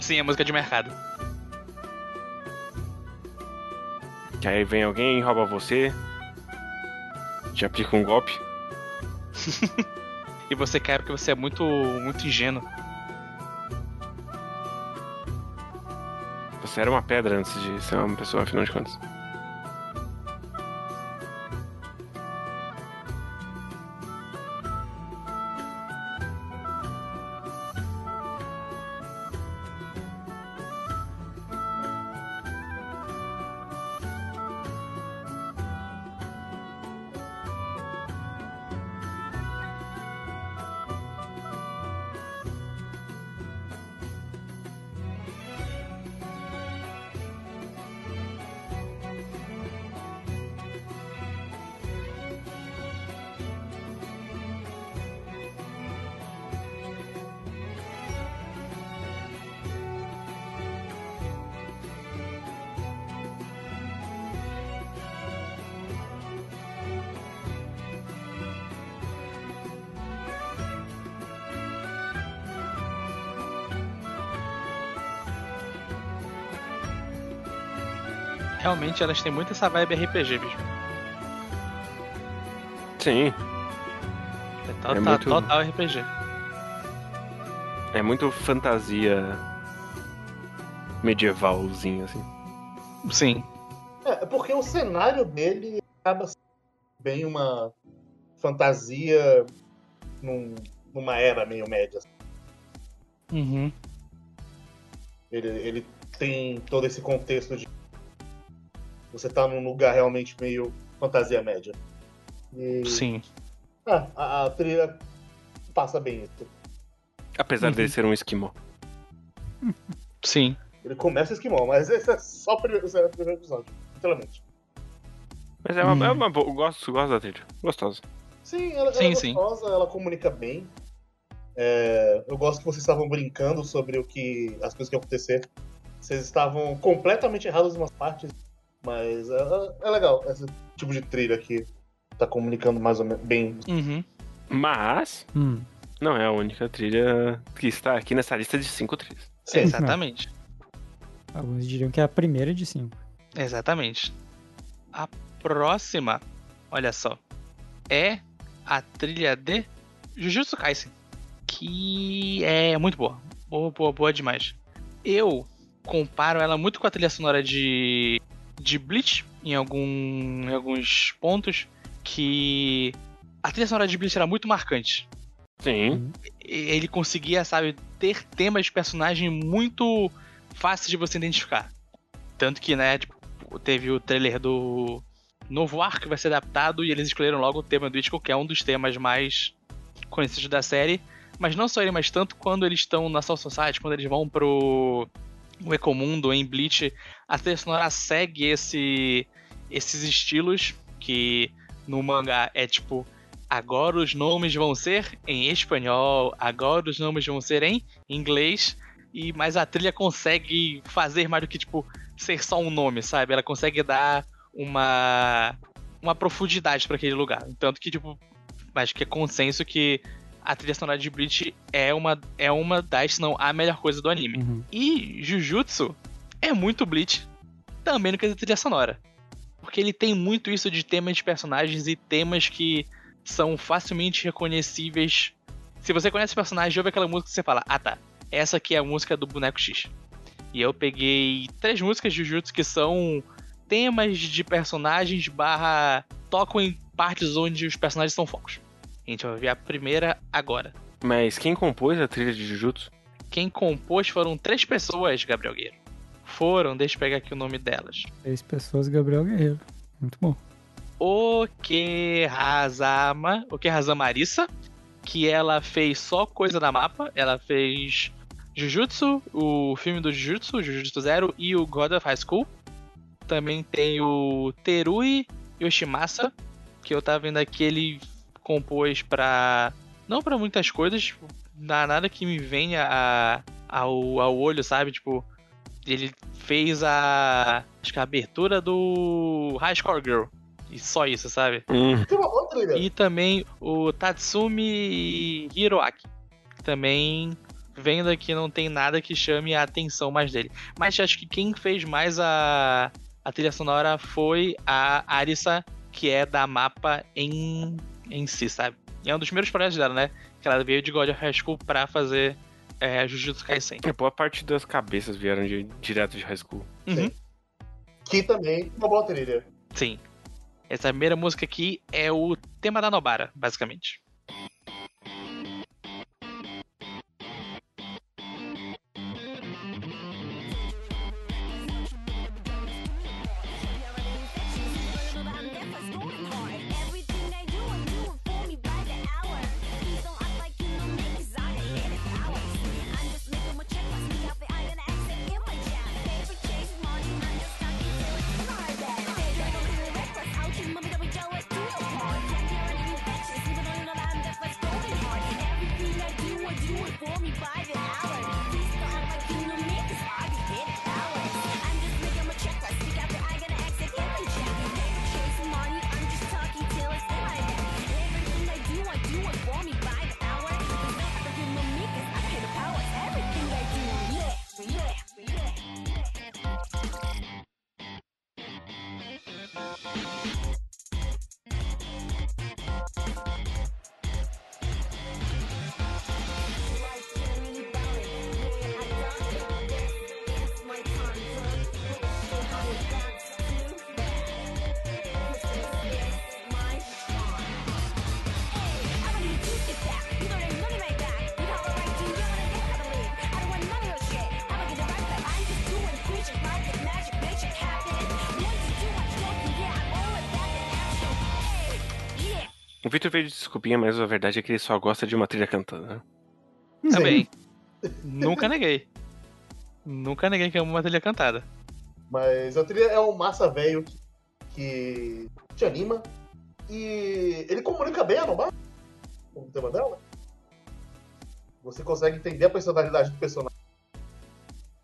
Sim, a música de mercado. Que aí vem alguém, rouba você. Te aplica um golpe. (laughs) E você cai porque você é muito, muito ingênuo. Você era uma pedra antes de ser uma pessoa, afinal de contas. Realmente elas têm muito essa vibe RPG, bicho. Sim, É total, É muito- total RPG. é muito fantasia medievalzinho, assim. Sim. É, é porque o cenário dele acaba sendo bem uma fantasia num- numa era meio média. Uhum. Ele, ele tem todo esse contexto de você tá num lugar realmente meio fantasia média. E, Sim. ah, a, a trilha passa bem isso. Apesar Uhum. dele ser um esquimó. (laughs) Sim. Ele começa esquimó, mas esse é só o primeiro, é o primeiro episódio, literalmente. Mas é uma, Hum. é uma boa. Eu gosto, gosto da trilha. Gostosa. Sim, ela, Sim, ela é sim. gostosa, ela comunica bem. É, eu gosto que vocês estavam brincando sobre o que as coisas que iam acontecer. Vocês estavam completamente errados em umas partes, mas é, é legal esse tipo de trilha que tá comunicando mais ou menos bem. Uhum. Mas Hum. não é a única trilha que está aqui nessa lista de cinco trilhas. Sim. Exatamente. Alguns diriam que é a primeira de cinco. Exatamente. A próxima, olha só, é a trilha de Jujutsu Kaisen, que é muito boa. Boa, boa, boa demais. Eu comparo ela muito com a trilha sonora de, de Bleach, em, algum, em alguns pontos, que a trilha sonora de Bleach era muito marcante. Sim. Ele conseguia, sabe, ter temas de personagem muito fáceis de você identificar. Tanto que, né, tipo, teve o trailer do novo arco que vai ser adaptado e eles escolheram logo o tema do Ichigo, que é um dos temas mais conhecidos da série. Mas não só ele, mas tanto quando eles estão na Soul Society, quando eles vão pro o Ecomundo em Bleach, a trilha sonora segue esse, esses estilos que no mangá é tipo agora os nomes vão ser em espanhol, agora os nomes vão ser em inglês, e mas a trilha consegue fazer mais do que tipo ser só um nome, sabe? Ela consegue dar uma uma profundidade para aquele lugar. Tanto que tipo, acho que é consenso que a trilha sonora de Bleach é uma é uma das, se não a melhor coisa do anime. Uhum. E Jujutsu é muito Bleach também no quesito trilha sonora. Porque ele tem muito isso de temas de personagens e temas que são facilmente reconhecíveis. Se você conhece o personagem, ouve aquela música e você fala: Ah tá, essa aqui é a música do boneco X. E eu peguei três músicas de Jujutsu que são temas de personagens barra tocam em partes onde os personagens são focos. A gente vai ver a primeira agora. Mas quem compôs a trilha de Jujutsu? Quem compôs foram três pessoas, Gabriel Guerreiro. Foram, deixa eu pegar aqui o nome delas. Três pessoas, Gabriel Guerreiro. Muito bom. Okehazama, Okehazama Arisa, que ela fez só coisa da mapa. Ela fez Jujutsu, o filme do Jujutsu, Jujutsu Zero e o God of High School. Também tem o Terui Yoshimasa, que eu tava vendo aqui, ele compôs pra. Não pra muitas coisas, na- nada que me venha a- ao, ao olho, sabe? Tipo, ele fez a. Acho que a abertura do High Score Girl. E só isso, sabe? Hum, Tem uma outra trilha. E também o Tatsumi Hiroaki. Também vendo aqui não tem nada que chame a atenção mais dele. Mas acho que quem fez mais a, a trilha sonora foi a Arisa, que é da mapa em, em si, sabe? E é um dos primeiros projetos dela, né? Que ela veio de God of High School pra fazer é, Jujutsu Kaisen. é, boa parte das cabeças vieram de- direto de High School. Uhum. Que também é uma boa trilha. Sim. Essa primeira música aqui é o tema da Nobara, basicamente. O Victor veio de desculpinha, mas a verdade é que ele só gosta de uma trilha cantada, né? Também. (laughs) Nunca neguei. Nunca neguei que amo uma trilha cantada. Mas a trilha é um massa velho que, que te anima. E ele comunica bem a Nomar com o tema dela. Você consegue entender a personalidade do personagem.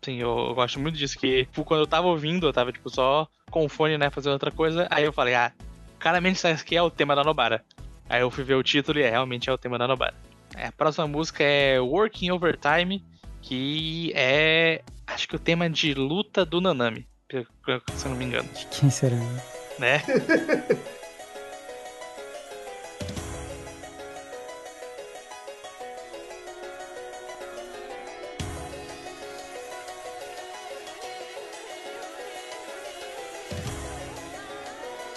Sim, eu, eu gosto muito disso. Que tipo, quando eu tava ouvindo, eu tava tipo só com o fone, né, fazendo outra coisa. Aí eu falei, ah, claramente isso aqui é o tema da Nobara. Aí eu fui ver o título e é, realmente é o tema da Nobara. É, a próxima música é Working Overtime, que é. Acho que o tema de luta do Nanami. Se eu não me engano. De quem será? Né? (laughs)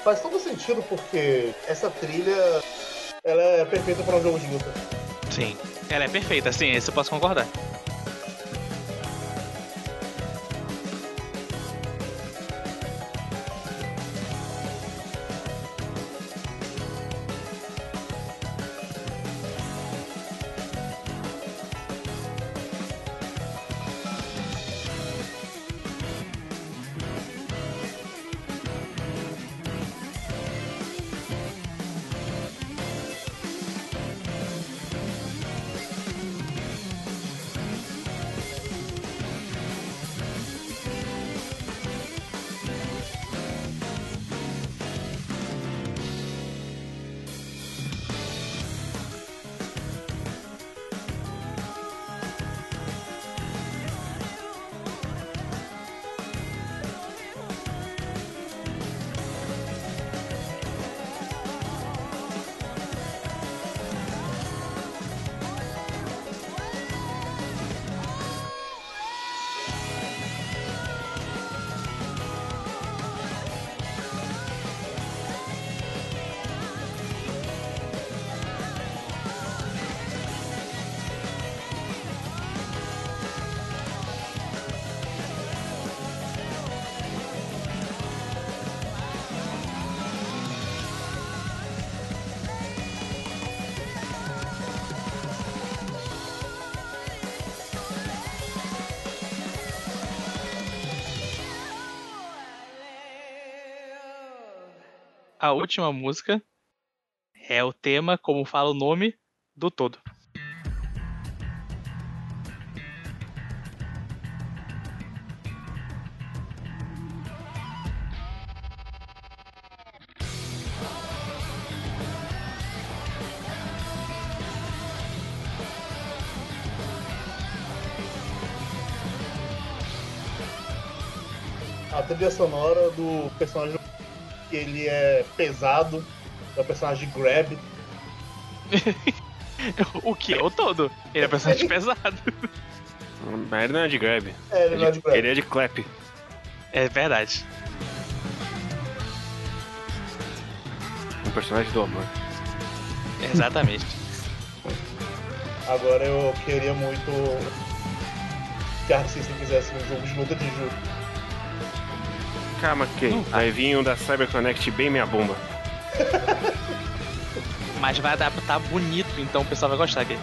Faz todo sentido porque essa trilha ela é perfeita para um jogo de luta. Sim. Ela é perfeita, sim, isso eu posso concordar. A última música é o tema, como fala o nome, do todo. A trilha sonora do personagem que ele é pesado, é o personagem Grab. (laughs) o que é o todo? Ele é personagem pesado. Mas ele não é de grab. É, ele não é de Grab. Ele é de clap. É verdade. Um personagem do amor. Exatamente. (laughs) Agora eu queria muito que a Arc System fizesse um jogo de luta de jogo. Calma, que vai vir um da CyberConnect bem minha bomba. Mas vai adaptar bonito, então o pessoal vai gostar dele.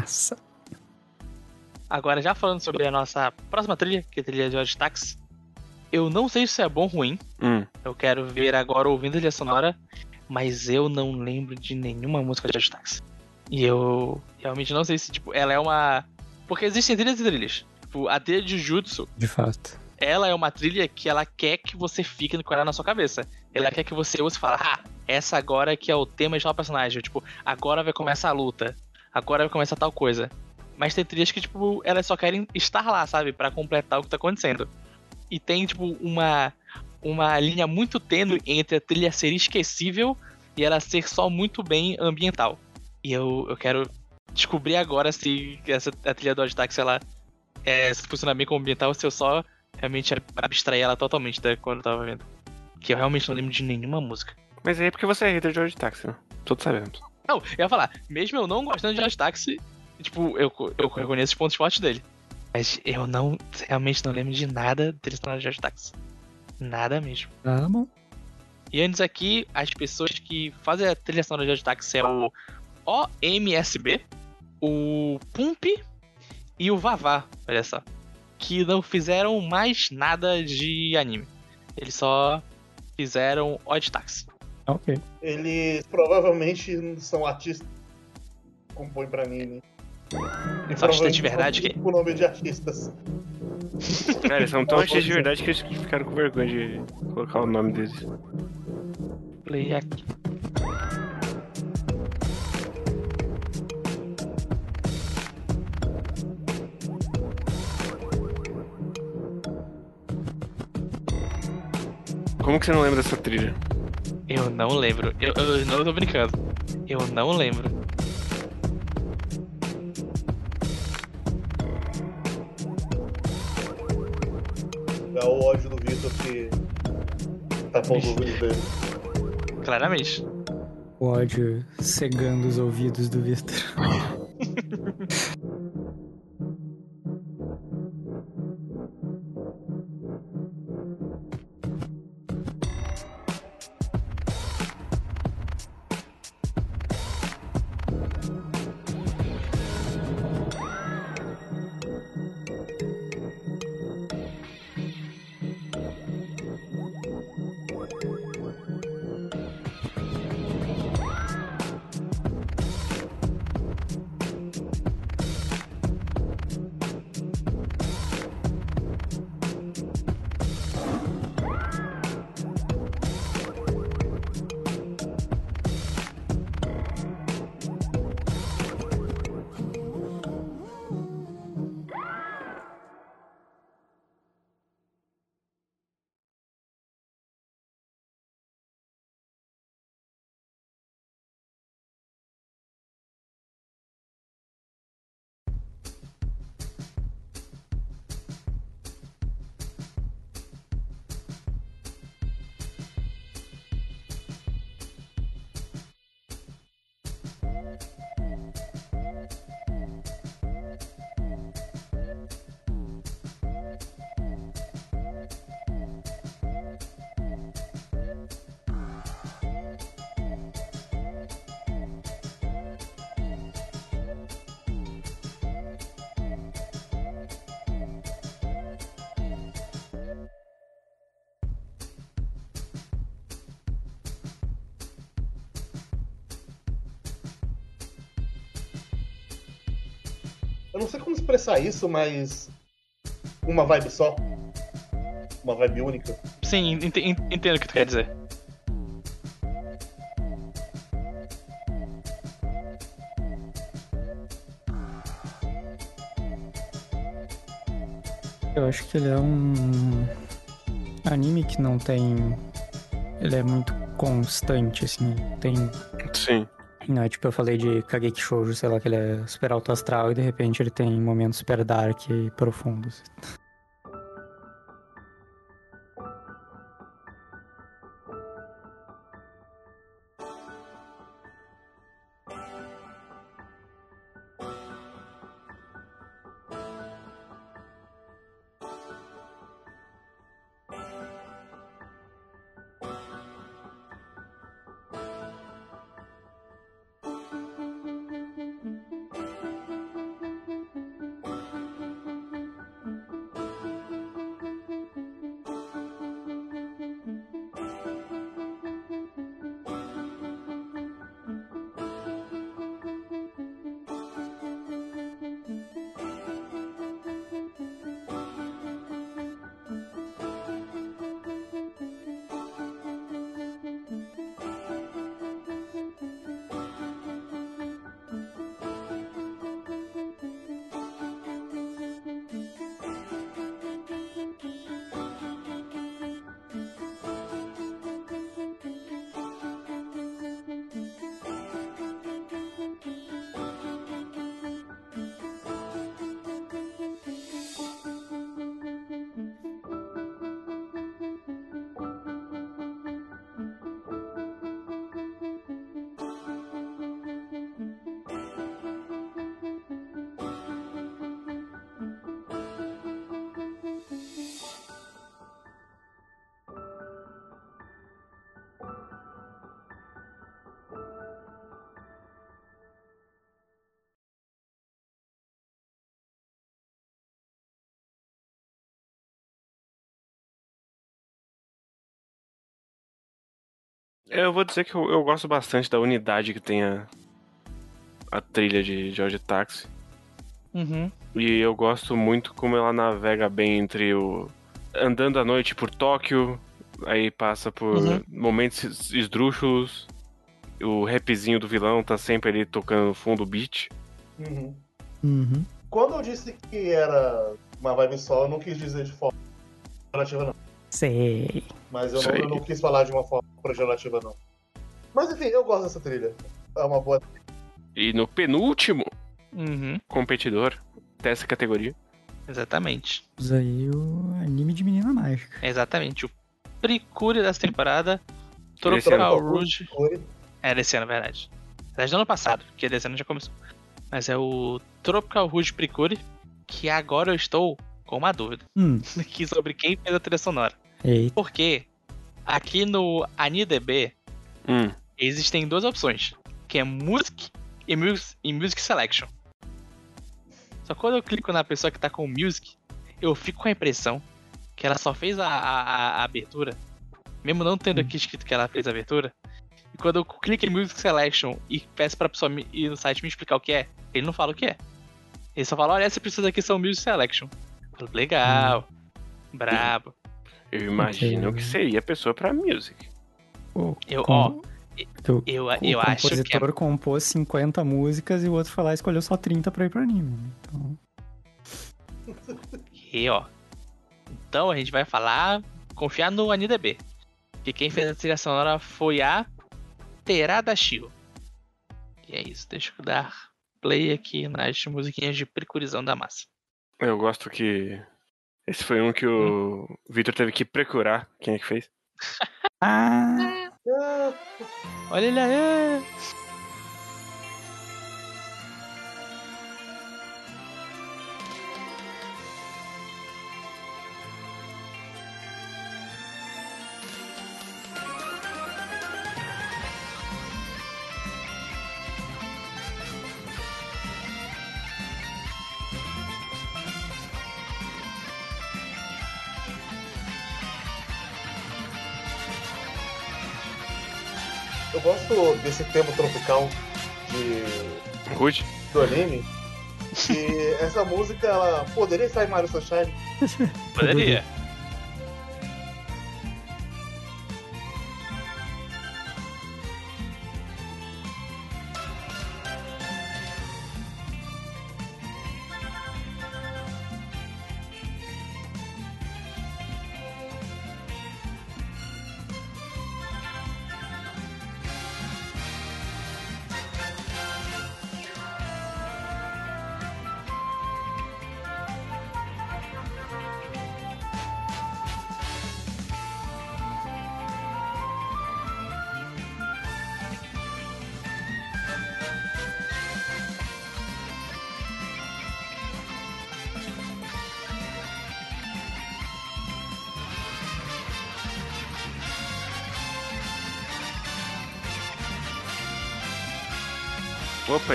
Massa. Agora, já falando sobre a nossa próxima trilha, que é a trilha de Odd Tax, eu não sei se isso é bom ou ruim. Hum. Eu quero ver agora ouvindo a trilha sonora, mas eu não lembro de nenhuma música de Odd Tax. E eu realmente não sei se, tipo, ela é uma. Porque existem trilhas e trilhas. Tipo, a trilha de Jutsu, De fato. ela é uma trilha que ela quer que você fique com ela na sua cabeça. Ela quer que você ouça e fale, ah, essa agora que é o tema de tal personagem. Tipo, agora vai começar a luta. Agora vai começar tal coisa. Mas tem trilhas que, tipo, elas só querem estar lá, sabe? Pra completar o que tá acontecendo. E tem, tipo, uma, uma linha muito tênue entre a trilha ser esquecível e ela ser só muito bem ambiental. E eu, eu quero descobrir agora se essa a trilha do Odd Taxi, ela é, se funciona bem como ambiental ou se eu só realmente abstrair ela totalmente da quando eu tava vendo. Que eu realmente não lembro de nenhuma música. Mas aí é porque você é hater de Taxi, né? Todos sabemos. (laughs) Não, eu ia falar, mesmo eu não gostando de Odd Taxi, tipo, eu, eu reconheço os pontos fortes dele. Mas eu não, realmente não lembro de nada dele na Odd Taxi. Nada mesmo. Bom. E antes aqui, as pessoas que fazem a trilha sonora de Taxi é o OMSB, o Pump e o Vavá, olha só. Que não fizeram mais nada de anime. Eles só fizeram Odd Taxi. Ok. Eles provavelmente são artistas que compõem pra anime. E São artistas de verdade, que- O nome de artistas. Cara, eles são tão artistas de verdade que eles ficaram com vergonha de colocar o nome deles. Play aqui. Como que você não lembra dessa trilha? Eu não lembro. Eu, eu não tô brincando. Eu não lembro. É o ódio do Vitor que tá com os ouvidos dele. Claramente. O ódio cegando os ouvidos do Victor. (laughs) expressar isso, mas. Uma vibe só. Uma vibe única. Sim, ent- ent- entendo o que tu quer dizer. Eu acho que ele é um anime que não tem. Ele é muito constante, assim. Tem. Sim. Não é tipo eu falei de Kageki Shoujo, sei lá, que ele é super alto astral e de repente ele tem momentos super dark e profundos. Eu vou dizer que eu, eu gosto bastante da unidade que tem a, a trilha de George Taxi. Uhum. E eu gosto muito como ela navega bem entre o. andando à noite por Tóquio, aí passa por Uhum. momentos es- esdrúxulos. O rapzinho do vilão tá sempre ali tocando no fundo o beat. Uhum. Uhum. Quando eu disse que era uma vibe só, eu não quis dizer de forma pejorativa, não. Sei. Mas eu não, Sei. eu não quis falar de uma forma pejorativa, não. Mas enfim, eu gosto dessa trilha. É uma boa E no penúltimo Uhum. competidor dessa categoria. Exatamente. Usa aí o anime de menina mágica. Exatamente. O Precure dessa temporada. Tropical. Rouge. É desse ano, verdade. Na verdade, do ano passado, porque desse ano já começou. Mas é o Tropical Rouge Precure, que agora eu estou com uma dúvida Hum. (laughs) aqui sobre quem fez a trilha sonora. Eita. Porque aqui no AniDB Hum. existem duas opções, que é Music e Music, e music Selection. Só quando eu clico na pessoa que tá com Music, eu fico com a impressão que ela só fez a, a- a- abertura, mesmo não tendo aqui escrito que ela fez a abertura. E quando eu clico em Music Selection e peço pra pessoa me- ir no site me explicar o que é, ele não fala o que é. Ele só fala, olha, essa pessoa aqui são Music Selection. Legal, brabo. Eu imagino que seria a pessoa pra music. O, Eu, com- ó, tu- eu, o eu acho que é compositor compôs 50 músicas e o outro foi lá e escolheu só 30 pra ir pro anime. né? Então, E ó. Então a gente vai falar, confiar no AniDB. Que quem fez a trilha sonora foi a Terada Shio. E é isso, deixa eu dar play aqui nas musiquinhas de precurizão da massa. Eu gosto que. Esse foi um que o Victor teve que procurar quem é que fez. Ah! Ah, Olha ele aí! Desse tema tropical de, Rude? do anime, E essa música, ela poderia em Mario Sunshine? Poderia.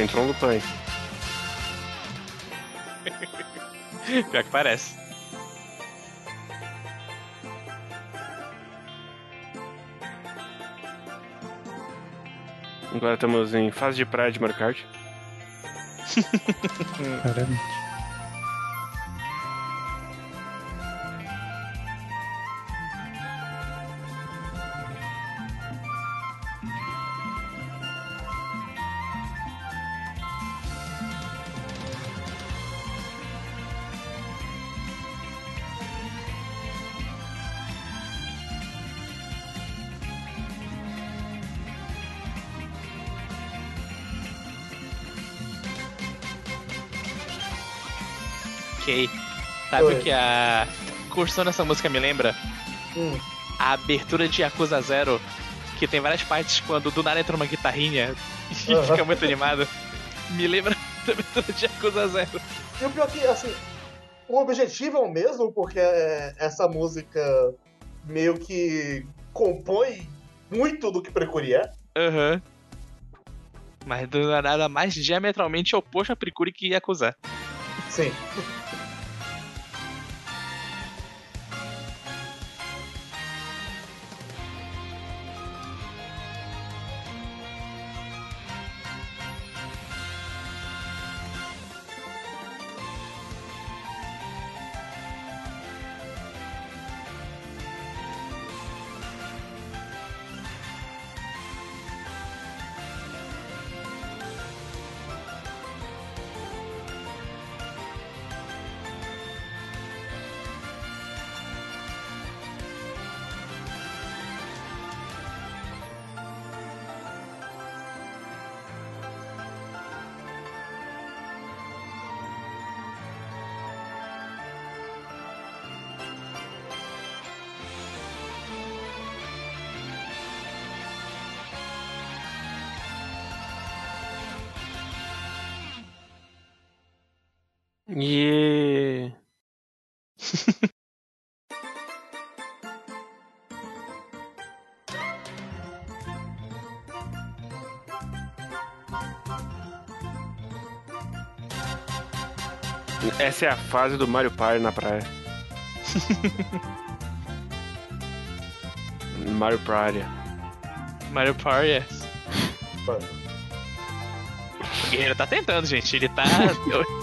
Entrou um Lupin. (laughs) Pior que parece. Agora estamos em fase de praia de Mario Kart. (laughs) Caramba. Sabe Oi. o que a construção dessa música me lembra? Hum. A abertura de Yakuza Zero, que tem várias partes quando do nada entra uma guitarrinha e (laughs) Aham. fica muito animado. Me lembra (laughs) da abertura de Yakuza Zero. E o pior que, assim, o objetivo é o mesmo, porque é, essa música meio que compõe muito do que Precure é. Aham. Mas do nada mais diametralmente oposto a Precure que Yakuza. Sim. E (laughs) Essa é a fase do Mario Party na praia. (laughs) Mario Party. Mario Party. é. O Guerreiro tá tentando, gente. Ele tá. (laughs)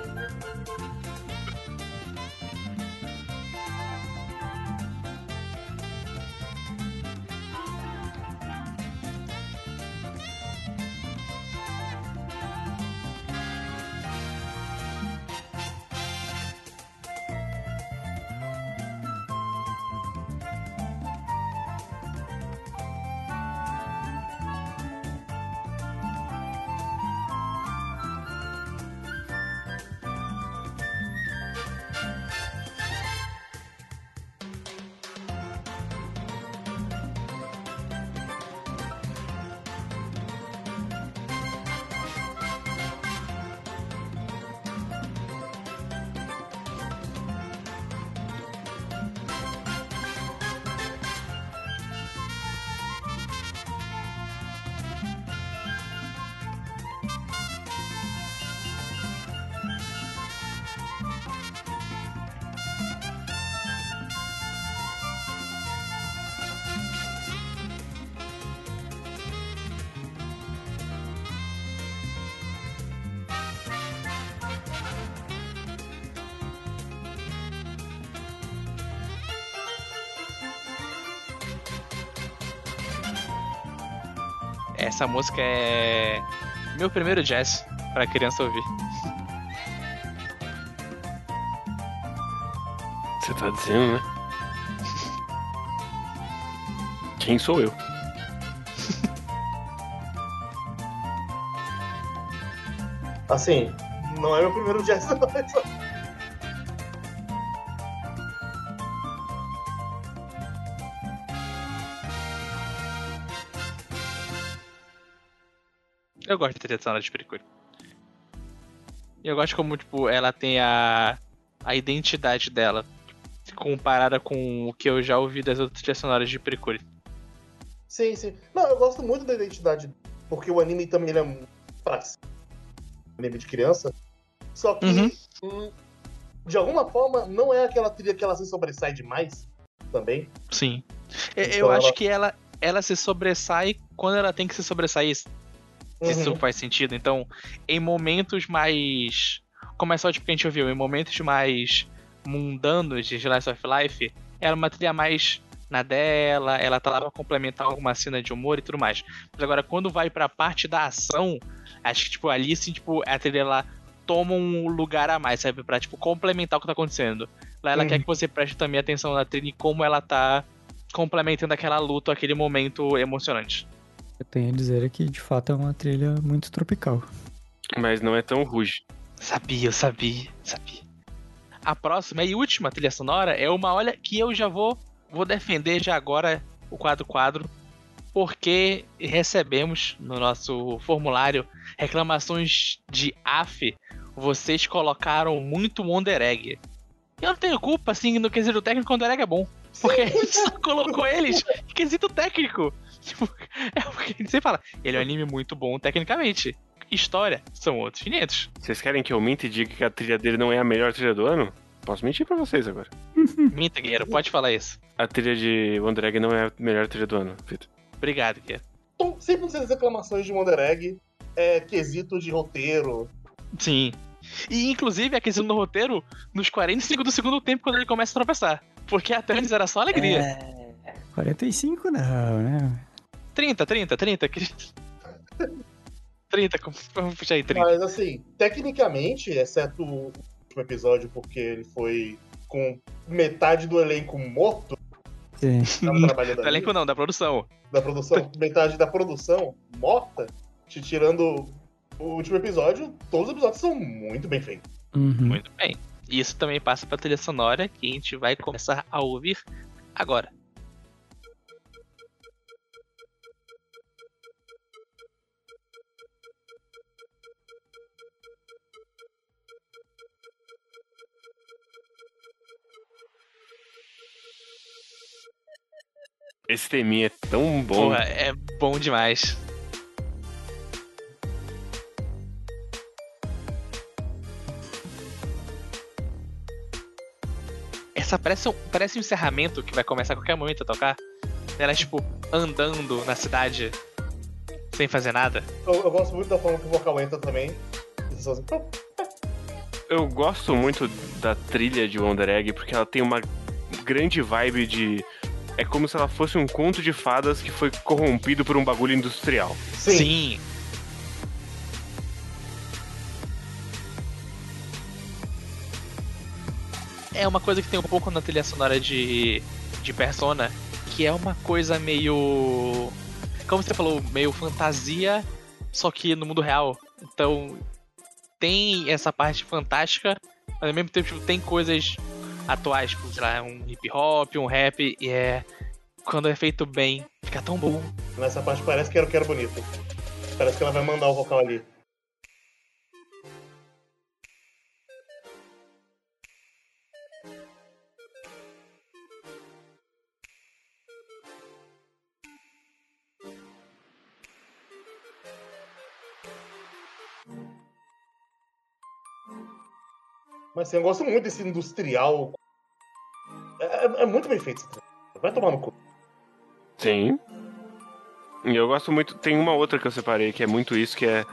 Essa música é meu primeiro jazz pra criança ouvir. Você tá dizendo, né? Quem sou eu? Assim, não é meu primeiro jazz, (laughs) não. Sonora de Pericuri. E eu gosto como, tipo, ela tem a, a identidade dela. Comparada com o que eu já ouvi das outras trilhas sonoras de Pericuri. Sim, sim. Não, eu gosto muito da identidade, porque o anime também ele é muito prático. Anime de criança. Só que, Uhum. hum, de alguma forma, não é aquela trilha que ela se sobressai demais também. Sim. Eu, Então eu acho ela- que ela, ela se sobressai quando ela tem que se sobressair. Se isso Uhum. faz sentido. Então, em momentos mais. Como é só tipo que a gente ouviu, em momentos mais mundanos de Slice of Life, era uma trilha mais na dela, ela tá lá pra complementar alguma cena de humor e tudo mais. Mas agora, quando vai pra parte da ação, acho que, tipo, ali, assim, tipo, a trilha ela toma um lugar a mais, sabe? Pra, tipo, complementar o que tá acontecendo. Lá ela Uhum. quer que você preste também atenção na trilha e como ela tá complementando aquela luta, aquele momento emocionante. Eu tenho a dizer que de fato é uma trilha muito tropical. Mas não é tão ruge. Sabia, eu sabia, sabia. A próxima e última trilha sonora é uma, olha, que eu já vou, vou defender já agora o quadro quadro, porque recebemos no nosso formulário reclamações de AF. Vocês colocaram muito Wonder Egg. Eu não tenho culpa, assim, no quesito técnico, o Wonder Egg é bom. Porque a gente só colocou eles em quesito técnico. (laughs) Tipo, é o que a gente sempre fala. Ele é um anime muito bom tecnicamente. História, são outros 500. Vocês querem que eu minta e diga que a trilha dele não é a melhor trilha do ano? Posso mentir pra vocês agora. (laughs) Minta, Guerreiro, pode falar isso. A trilha de Wonder Egg não é a melhor trilha do ano, Vitor. Obrigado, Guerreiro. Então, sempre essas reclamações de Wonder Egg é quesito de roteiro. Sim. E inclusive aquecendo no roteiro nos 45 do segundo tempo quando ele começa a tropeçar. Porque até antes era só alegria. 45 não, né? 30, 30, 30. que- 30, com- vamos puxar aí 30. Mas assim, tecnicamente, exceto o último episódio, porque ele foi com metade do elenco morto, Sim. (laughs) Do elenco não, da produção. da produção, metade da produção morta, te tirando o último episódio, todos os episódios são muito bem feitos. Uhum. Muito bem. E isso também passa pra trilha sonora que a gente vai começar a ouvir agora. Esse teminha é tão bom. Porra, é bom demais. Essa parece um, parece um encerramento que vai começar a qualquer momento a tocar. Ela, tipo, andando na cidade sem fazer nada. Eu, eu gosto muito da forma que o vocal entra também. Fazem, "Pum". Eu gosto muito da trilha de Wonder Egg porque ela tem uma grande vibe de. É como se ela fosse um conto de fadas que foi corrompido por um bagulho industrial. Sim. Sim. É uma coisa que tem um pouco na trilha sonora de, de Persona, que é uma coisa meio. Como você falou, meio fantasia, só que no mundo real. Então, tem essa parte fantástica, mas ao mesmo tempo tipo, tem coisas atuais, tipo, sei lá, um hip hop, um rap, e é. Quando é feito bem, fica tão bom. Nessa parte parece que era o que era bonito. Parece que ela vai mandar o vocal ali. Mas assim, eu gosto muito desse industrial. É, muito bem feito. Vai tomar no cu. Sim. E eu gosto muito. Tem uma outra que eu separei que é muito isso, que é.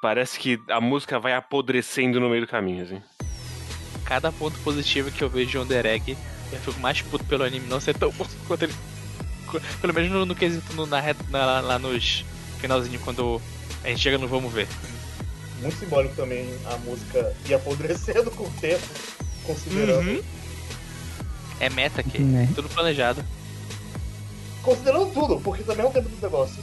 Parece que a música vai apodrecendo no meio do caminho, assim. cada ponto positivo que eu vejo de Wonder Egg, eu fico mais puto pelo anime não ser tão bom (laughs) quanto ele. Pelo menos no, no quesito no- na, na- lá nos, finalzinho quando a gente chega no vamos ver. Muito simbólico também a música ir apodrecendo (laughs) com o tempo, considerando. Uhum. É meta aqui, Né? tudo planejado. Considerando tudo, porque também é o tempo do negócio.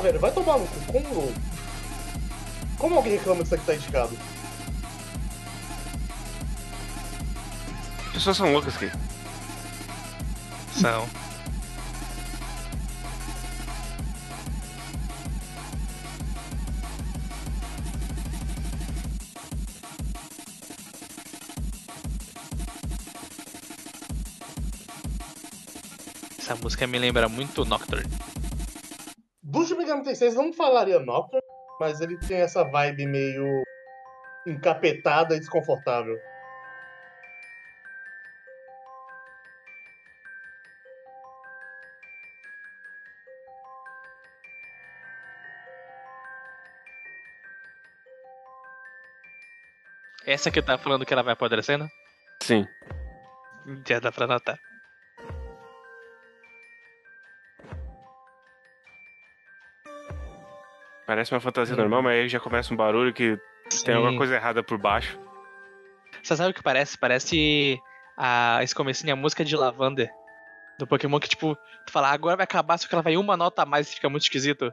Velho, vai tomar no cu. Como. Como alguém reclama que isso aqui tá indicado? As pessoas são loucas aqui. São. Essa música me lembra muito Nocturne. Do Shin Megami Tensei não falaria Nocturne, mas ele tem essa vibe meio encapetada e desconfortável. Essa que eu tava falando que ela vai apodrecendo? Sim. Já dá pra notar. Parece uma fantasia normal, mas aí já começa um barulho que tem alguma Sim. coisa errada por baixo. Você sabe o que parece? Parece a, esse comecinho, a música de Lavander do Pokémon que, tipo, tu fala, agora vai acabar, só que ela vai uma nota a mais e fica muito esquisito.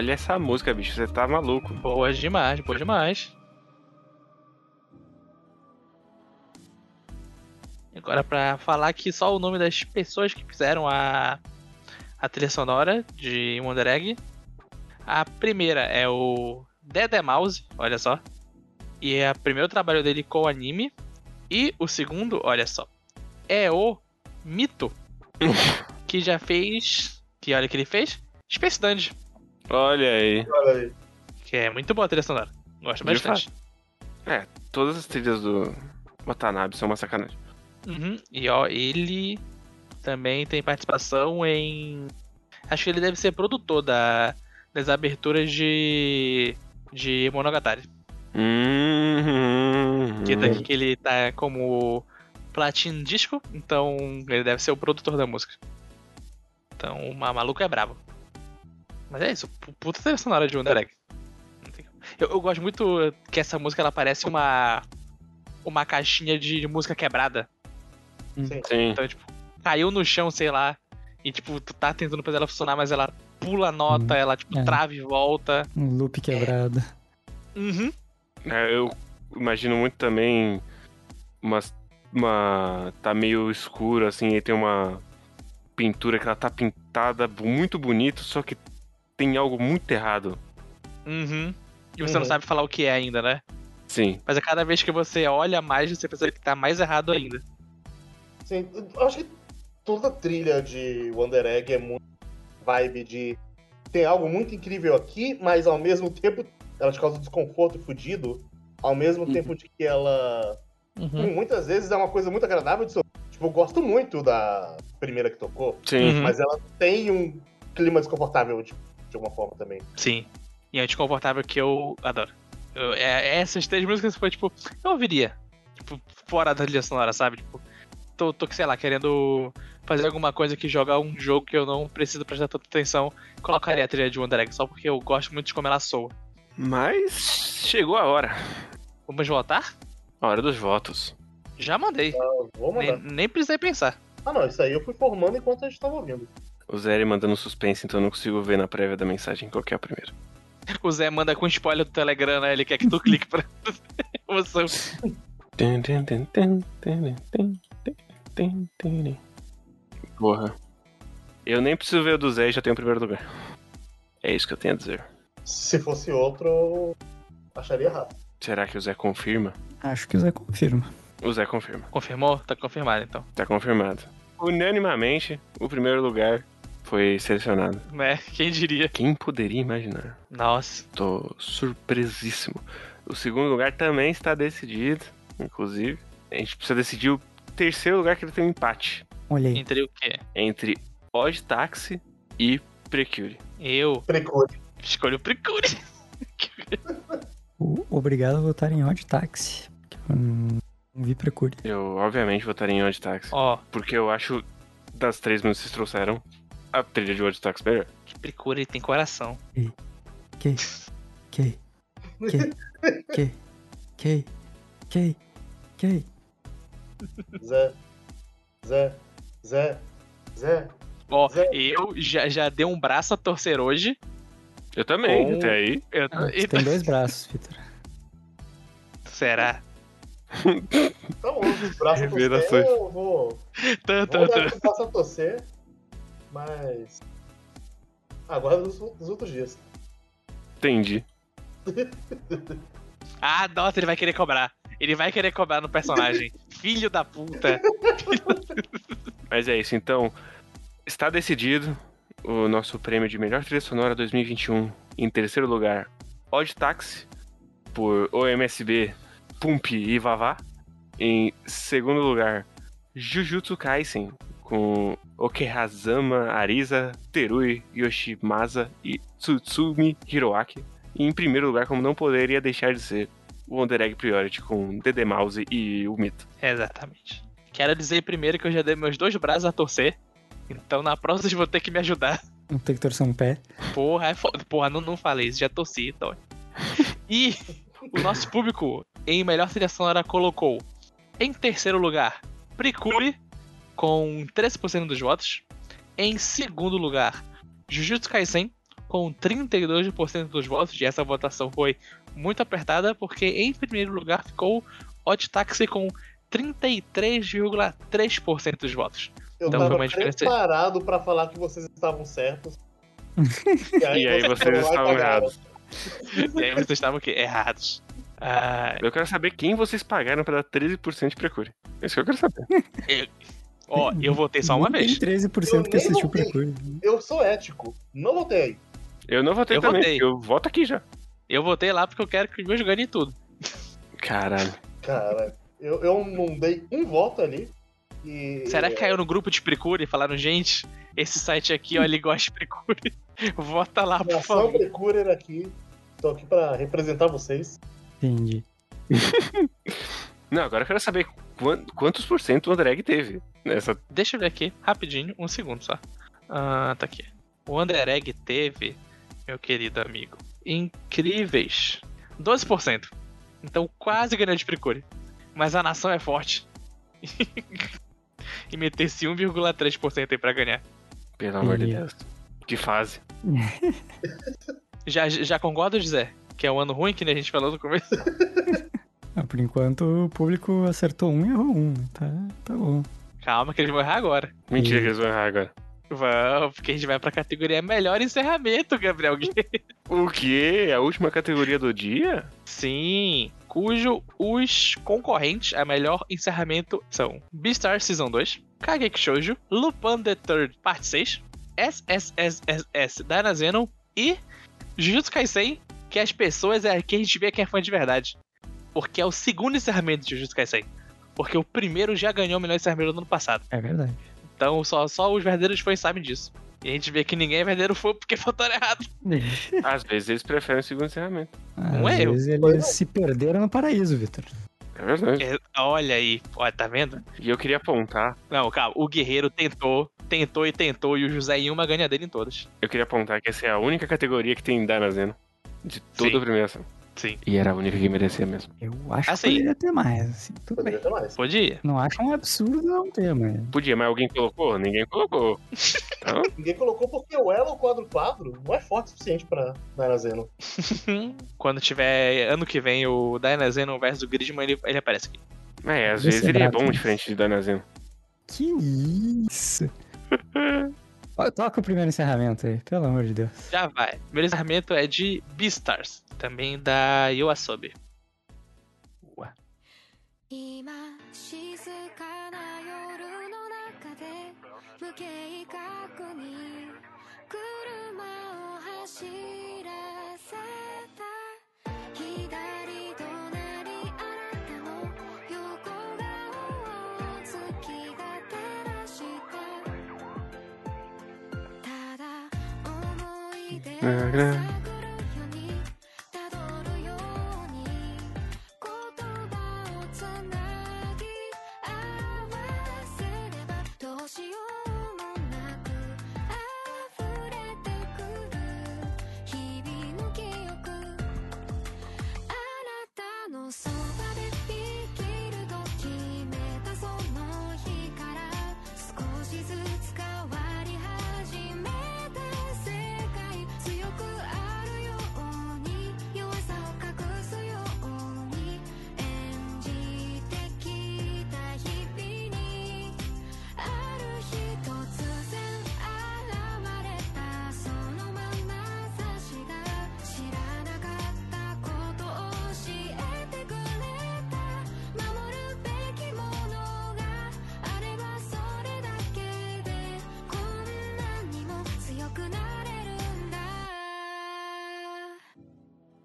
Olha essa música, bicho. Você tá maluco. Boa demais, boa demais. Agora pra falar aqui só o nome das pessoas que fizeram a, a trilha sonora de Wonder Egg. A primeira é o Dede Mouse, olha só. E é o primeiro trabalho dele com o anime. E o segundo, olha só, é o Mito, (laughs) que já fez. Que olha que ele fez? Space Dungeon, Olha aí. Olha aí. que é muito boa a trilha sonora. Gosto De bastante. Todas as trilhas do Watanabe são uma sacanagem. Uhum. E ó, ele também tem participação em. Acho que ele deve ser produtor da... das aberturas de. de Monogatari. Hum, Que daqui que ele tá como Platin Disco, então ele deve ser o produtor da música. Então o ma- maluco é brabo. Mas é isso, pu- puta trilha sonora de Wonder Egg. Eu, eu gosto muito que essa música ela parece uma. uma caixinha de música quebrada. Sim. Então, tipo, caiu no chão, sei lá. E tipo, tu tá tentando fazer ela funcionar, mas ela pula a nota, Hum, ela tipo é. trava e volta. Um loop quebrado. Uhum. É, eu imagino muito também uma, uma. tá meio escuro, assim, e tem uma pintura que ela tá pintada muito bonito, só que tem algo muito errado. Uhum. E você Uhum. não sabe falar o que é ainda, né? Sim. Mas a cada vez que você olha mais, você percebe que tá mais errado ainda. Sim, eu acho que toda trilha de Wonder Egg é muito vibe de. Tem algo muito incrível aqui, mas ao mesmo tempo ela te causa desconforto e fudido. Ao mesmo Uhum. tempo de que ela. Uhum. Muitas vezes é uma coisa muito agradável de. Tipo, eu gosto muito da primeira que tocou, Sim. Uhum. mas ela tem um clima desconfortável de, de alguma forma também. Sim. E é desconfortável que eu adoro. Eu- é- essas três músicas foi tipo, eu ouviria. Tipo, fora da trilha sonora, sabe? Tipo, tô, tô, sei lá, querendo fazer alguma coisa que jogar um jogo que eu não preciso prestar tanta atenção. Colocaria a trilha de Wonder Egg só porque eu gosto muito de como ela soa. Mas chegou a hora. Vamos votar? A hora dos votos. Já mandei. Vou Nem, nem precisei pensar. Ah, não, isso aí eu fui formando enquanto a gente tava ouvindo. O Zé mandando suspense, então eu não consigo ver na prévia da mensagem qual que é a primeira. O Zé manda com spoiler do Telegram, né? Ele quer que tu (laughs) clique pra. Emoção. Porra. Eu nem preciso ver o do Zé e já tenho o primeiro lugar. É isso que eu tenho a dizer. Se fosse outro, acharia errado. Será que o Zé confirma? Acho que o Zé confirma. O Zé confirma. Confirmou? Tá confirmado então. Tá confirmado. Unanimamente, o primeiro lugar foi selecionado. Né? Quem diria? Quem poderia imaginar? Nossa. Tô surpresíssimo. O segundo lugar também está decidido, inclusive. A gente precisa decidir o terceiro lugar que ele tem um empate Olha aí. Entre o quê? entre Odd Taxi e Precure. Eu Precure. escolho o Precure. (laughs) Obrigado a votar em Odd Taxi. que eu não não vi Precure. Eu, obviamente, votaria em Odd Taxi. Ó, Porque eu acho, das três músicas que vocês trouxeram, a trilha de Taxi melhor. que Precure tem coração. Que? Que? Que? Que? Que? Que? Que? Zé. Zé. Zé. Zé. Ó, Zé. eu já, já dei um braço a torcer hoje. Eu também, Com- até aí. Eu, Ah, você tem (laughs) dois braços, Vitor. Será? Tá bom, os braços a torcer, Revelações. eu vou. Tan, Vou um braço a torcer. Mas. Agora nos, nos outros dias. Entendi. (laughs) Ah, nossa, ele vai querer cobrar. Ele vai querer cobrar no personagem. (laughs) Filho da puta. (laughs) Mas é isso, então. Está decidido o nosso prêmio de melhor trilha sonora 2021. Em terceiro lugar, Odd Taxi, por OMSB, Pump e Vavá. Em segundo lugar, Jujutsu Kaisen, com Okehazama, Arisa, Terui, Yoshimasa e Tsutsumi Hiroaki. E em primeiro lugar, como não poderia deixar de ser, o Wonder Egg Priority com Dede Mouse e o Mito. Exatamente. Quero dizer primeiro que eu já dei meus dois braços a torcer. Então na próxima vocês vão ter que me ajudar. Não tem que torcer um pé. Porra, é foda. Porra, não, não falei isso, já torci, dói. E o nosso público em melhor trilha sonora colocou em terceiro lugar Precure, com 13% dos votos. Em segundo lugar, Jujutsu Kaisen, com 32% dos votos. E essa votação foi muito apertada, porque em primeiro lugar ficou Odd Taxi com 33,3% dos votos. Eu Então, foi tava uma diferença- preparado pra falar que vocês estavam certos. (laughs) E aí vocês foram lá e estavam errados. E aí vocês estavam o quê? Errados. Ah, Eu quero saber quem vocês pagaram pra dar 13% de Precure. É isso que eu quero saber. Ó, eu votei só uma Nem vez. Tem 13% Eu que assistiu votei. Precure. Eu sou ético. Não votei. Eu não votei Eu também, votei. eu voto aqui já. Eu votei lá porque eu quero que os meus ganhem tudo. Caralho. Cara, eu, eu não dei um voto ali. E, Será que caiu no grupo de Precure e falaram, gente, esse site aqui, ó, ele gosta de Precure. (laughs) Vota lá, por Nação favor. Precurer aqui. Tô aqui pra representar vocês. Entendi. Não, agora eu quero saber quantos por cento o André teve nessa. Deixa eu ver aqui, rapidinho, um segundo só. Ah, tá aqui. O Underegg teve, meu querido amigo, incríveis 12%. Então quase ganhou de Precure. Mas a nação é forte. (laughs) e metesse 1,3% aí pra ganhar. Pelo amor de. Deus. Que fase. (laughs) Já, já concorda, José? Que é um ano ruim, que nem a gente falou no começo? (laughs) Ah, por enquanto o público acertou um e errou um. Tá, tá bom. Calma que eles vão errar agora. Mentira Ih. que eles vão errar agora. Vamos, porque a gente vai pra categoria melhor encerramento, Gabriel. (laughs) O quê? A última categoria do dia? Sim, cujo os concorrentes a melhor encerramento são Beastar Season 2, Kageki Shoujo, Lupin the Third Parte 6, SSSS Dynazenon e Jujutsu Kaisen, que as pessoas é que a gente vê quem é fã de verdade. Porque é o segundo encerramento de Jujutsu Kaisen. Porque o primeiro já ganhou o melhor encerramento do ano passado. É verdade. Então só, só os verdadeiros fãs sabem disso. E a gente vê que ninguém é verdadeiro fã porque (laughs) votaram errado. (laughs) Às vezes eles preferem o segundo encerramento. Não Às é eu. vezes eles não. se perderam no paraíso, Vitor. É verdade. É, olha aí, olha, tá vendo? E eu queria apontar. Não, calma, o Guerreiro tentou, tentou e tentou, e o José em uma ganha dele em todas. Eu queria apontar que essa é a única categoria que tem Danazeno. De toda Sim. a premiação. Sim. E era a única que merecia mesmo. Eu acho Assim. que poderia ter mais, assim. Tudo Poderia bem. ter mais. Podia. Não acho um absurdo não ter, mas. Podia, mas alguém colocou? Ninguém colocou. Então, (laughs) Ninguém colocou porque o elo quadro quadro não é forte o suficiente pra Narazeno. (laughs) Quando tiver ano que vem o Dynazeno versus o Gridman, ele, ele aparece aqui. é, às vezes é ele é brabo bom isso. diferente de Danazeno. Que isso? (laughs) Ó, Toca o primeiro encerramento aí, pelo amor de Deus. Já vai. O primeiro encerramento é de Beastars, também da Yoasobi. Boa. 今静かな夜の中で無計画に車を走らせ 네, 그래.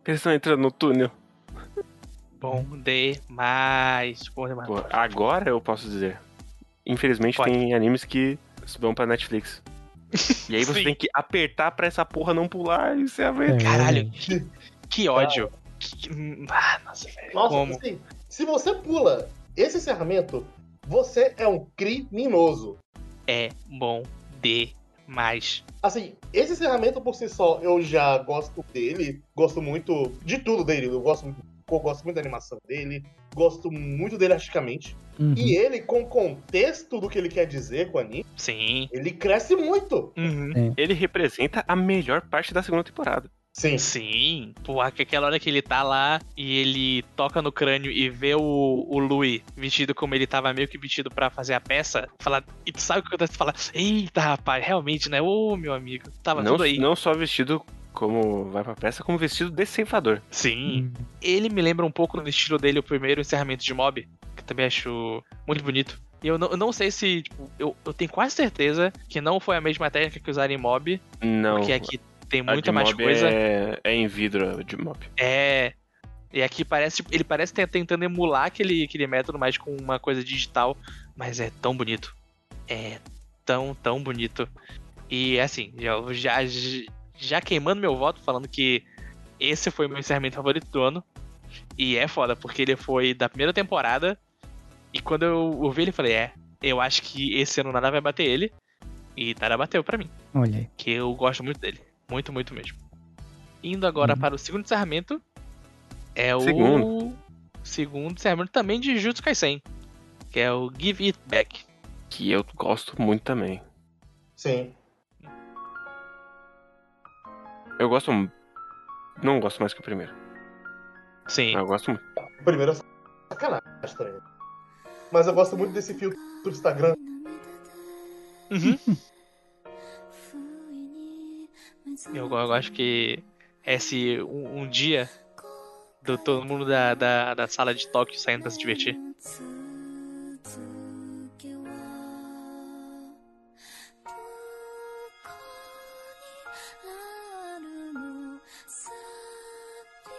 Eles estão entrando no túnel. Bom demais. Bom demais. Pô, agora eu posso dizer. Infelizmente Pode. tem animes que vão pra Netflix. (laughs) E aí você tem que apertar pra essa porra não pular e você a ver. É, Caralho, que, (laughs) que ódio. Que- que- ah, nossa, velho. Nossa, Como? assim, se você pula esse encerramento, você é um criminoso. É bom demais. Assim, esse encerramento por si só, eu já gosto dele, gosto muito de tudo dele. Eu gosto muito, eu gosto muito da animação dele, gosto muito dele artisticamente. Uhum. E ele, com o contexto do que ele quer dizer com o anime, Sim. ele cresce muito. Uhum. Ele representa a melhor parte da segunda temporada. Sim. Sim, pô, aquela hora que ele tá lá e ele toca no crânio e vê o, o Louis vestido como ele tava meio que vestido pra fazer a peça, fala, e tu sabe o que acontece? Tu fala, eita rapaz, realmente, né? Ô meu amigo, tava Não, tudo aí. não só vestido como vai pra peça, como vestido de ceifador. Sim, ele me lembra um pouco no estilo dele o primeiro encerramento de Mob, que eu também acho muito bonito. E eu não, eu não sei se, tipo, eu, eu tenho quase certeza que não foi a mesma técnica que usaram em Mob, Não. porque aqui tem muita mais coisa. É, é em vidro de mob. É. E aqui parece, tipo, ele parece ter tentando emular aquele, aquele método, mas com uma coisa digital. Mas é tão bonito. É tão, tão bonito. E assim, eu já, já queimando meu voto, falando que esse foi o meu encerramento favorito do ano. E é foda, porque ele foi da primeira temporada. E quando eu ouvi ele, eu falei: é, eu acho que esse ano nada vai bater ele. E Tara bateu pra mim Olha aí. que eu gosto muito dele. Muito, muito mesmo. Indo agora Uhum. para o segundo encerramento. É o Segundo. segundo encerramento também de Jutsu Kaisen. Que é o Give It Back. Que eu gosto muito também. Sim. Eu gosto. Não gosto mais que o primeiro. Sim. Mas eu gosto muito. O primeiro é sacanagem também. Mas eu gosto muito desse filtro do Instagram. Uhum. (laughs) Eu, eu acho que esse um, um dia do todo mundo da, da, da sala de Tóquio saindo pra se divertir.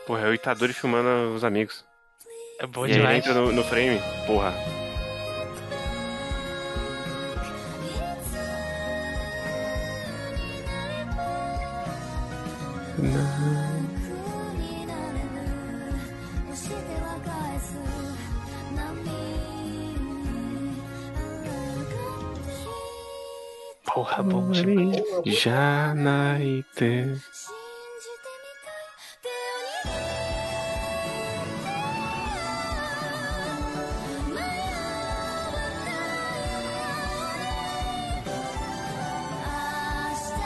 Porra, é o Itadori filmando os amigos. É bom E aí ele demais. entra no, no frame. Porra, demais. Já naite.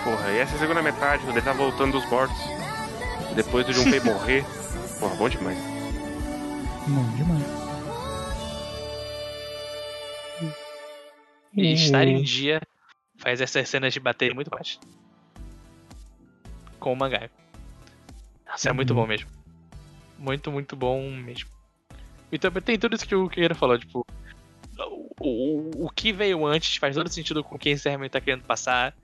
Porra, e essa é a segunda metade, quando ele tá voltando dos mortos. Depois do Junpei (laughs) morrer. Porra, bom demais. Bom demais. E estar em dia faz essas cenas de bater muito mais. Com o mangá. Nossa, é muito Uhum. bom mesmo. Muito, muito bom mesmo. E também tem tudo isso que o Kira falou, tipo. O, o, o que veio antes faz todo sentido com o que tá querendo passar.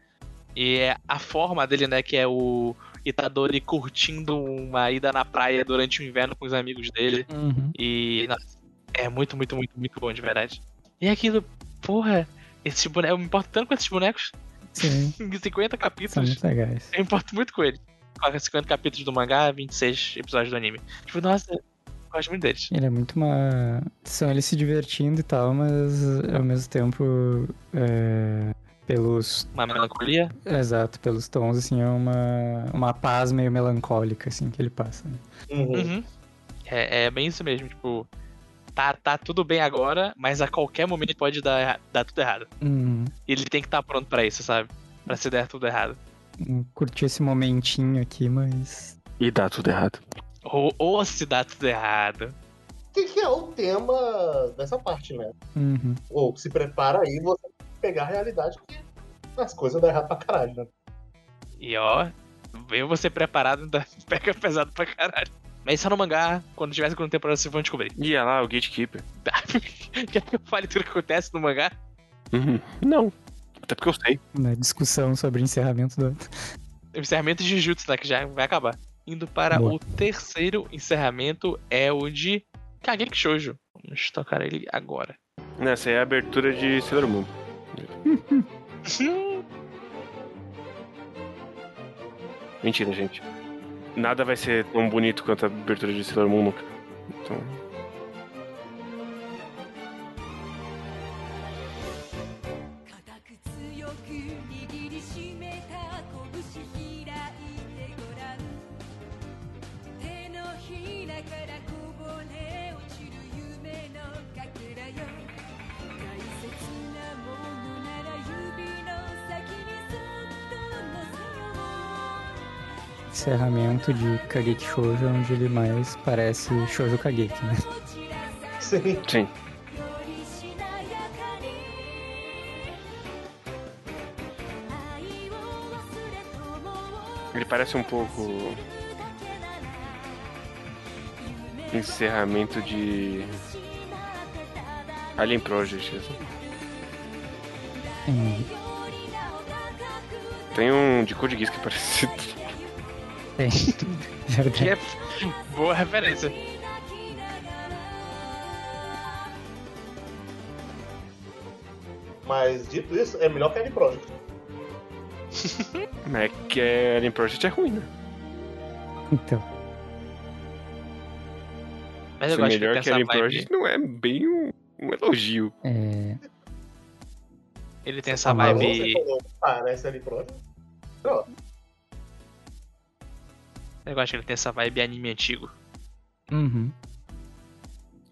E é a forma dele, né, que é o Itadori curtindo uma ida na praia durante o inverno com os amigos dele. Uhum. E nossa, é muito, muito, muito, muito bom de verdade. E aquilo, porra, esses bonecos, eu me importo tanto com esses bonecos. Sim, (laughs) Em 50 são capítulos, muito legais. eu me importo muito com eles. Com 50 capítulos do mangá, 26 episódios do anime. Tipo, nossa, eu gosto muito deles. Ele é muito uma. São eles se divertindo e tal, mas ao mesmo tempo. é, Pelos. Uma melancolia. Exato, pelos tons, assim, é uma, uma paz meio melancólica, assim, que ele passa. né? Uhum. Uhum. É, é bem isso mesmo, tipo. Tá, tá tudo bem agora, mas a qualquer momento pode dar, dar tudo errado. Uhum. E ele tem que estar pronto pra isso, sabe? Pra se der tudo errado. Curti esse momentinho aqui, mas. E dá tudo errado. Ou, ou se dá tudo errado. Que, que é o tema dessa parte, né? Uhum. Ou se prepara aí você pegar a realidade que as coisas dão errado pra caralho, né? E ó, veio você preparado, ainda (laughs) pega pesado pra caralho. Mas isso é no mangá, quando tiver a segunda temporada vocês vão descobrir. E olha lá, o Gatekeeper. (laughs) Quer que eu fale tudo que acontece no mangá? Uhum. Não. Até porque eu sei. Na discussão sobre encerramento do. Encerramento de Jujutsu, né? Que já vai acabar. Indo para Boa. o terceiro encerramento, é o de Kageki Shoujo. Vamos tocar ele agora. Essa aí é a abertura de Sailor Moon. (laughs) Mentira, gente. Nada vai ser tão bonito quanto a abertura de Sailor Moon nunca. Então, encerramento de Kageki Shoujo, onde ele mais parece Shoujo Kageki, né? Sim. Sim. Ele parece um pouco. Encerramento de. Alien Project. Hum. Tem um de Code Geass que é parecido. Tem. (laughs) Verdade. Que é boa referência. Mas dito isso, é melhor que Alien Project. Mas (laughs) é que a Alien Project é ruim, né? Então. Mas eu Ser gosto que melhor que essa Alien vibe. Project não é bem um, um elogio. É, Ele tem essa Mas vibe. falou, parece Alien Project. Ó, Eu gosto que ele tem essa vibe anime antigo. uhum.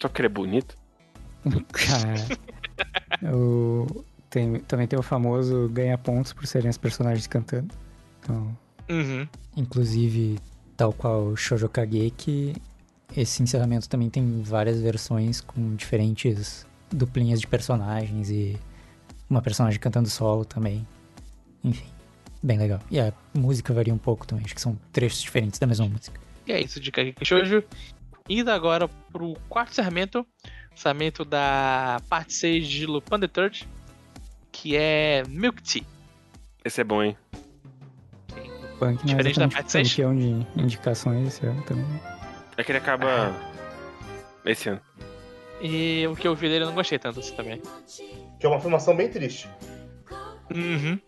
Só que ele é bonito. Cara, o... tem, também tem o famoso ganha pontos por serem os personagens cantando. Então, Uhum. inclusive, tal qual Shoujo Kageki, esse encerramento também tem várias versões com diferentes duplinhas de personagens e uma personagem cantando solo também. Enfim, bem legal. E a música varia um pouco também, acho que são trechos diferentes da mesma música. E é isso de Kageki Shoujo. Indo agora pro quarto encerramento. Encerramento da parte 6 de Lupin the Third. Que é Milk Tea. Esse é bom, hein? Punk não é Diferente da parte seis. campeão de indicações esse ano também. É que ele acaba. Esse ano. E o que eu vi dele eu não gostei tanto assim também. que é uma afirmação bem triste. Uhum.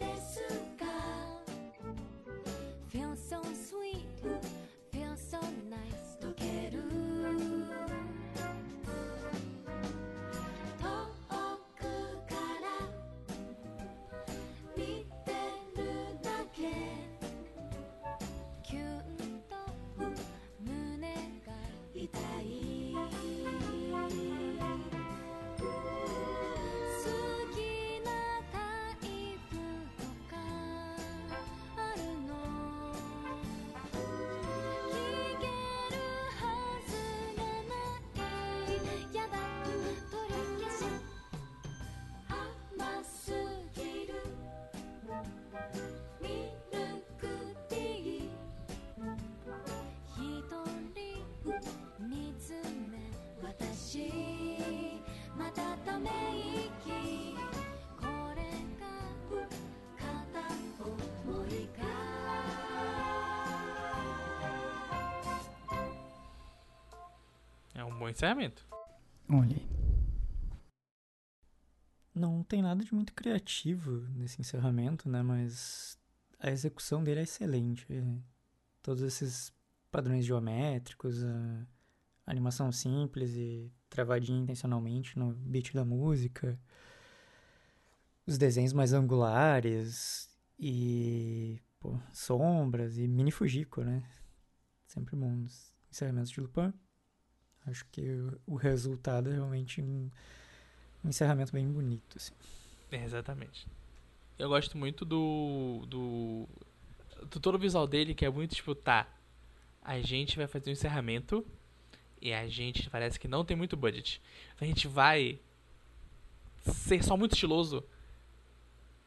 Bom encerramento. Olha aí. Não tem nada de muito criativo nesse encerramento, né? Mas a execução dele é excelente. Todos esses padrões geométricos, a animação simples e travadinha intencionalmente no beat da música, os desenhos mais angulares e pô, sombras e mini Fujiko, né? Sempre bom nos encerramentos de Lupin. Acho que o- resultado é realmente um, um encerramento bem bonito. Assim. É, exatamente. Eu gosto muito do, do. do todo o visual dele, que é muito tipo, tá. A gente vai fazer um encerramento e a gente parece que não tem muito budget. A gente vai ser só muito estiloso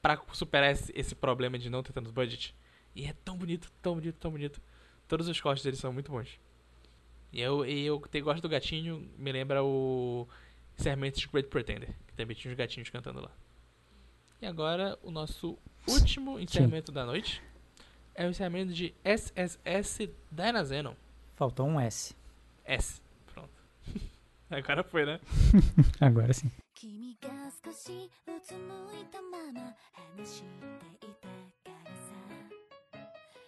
pra superar esse, esse problema de não ter tanto budget. E é tão bonito, tão bonito, tão bonito. Todos os cortes dele são muito bons. E eu, e eu te, gosto do gatinho, me lembra o encerramento de Great Pretender, que também tinha os gatinhos cantando lá. E agora o nosso último encerramento da noite é o encerramento de SSS Dynazenon. Faltou um S. S. Pronto. (laughs) Agora foi, né? (laughs) Agora sim. 君が少しうつむいたまま話していたからさ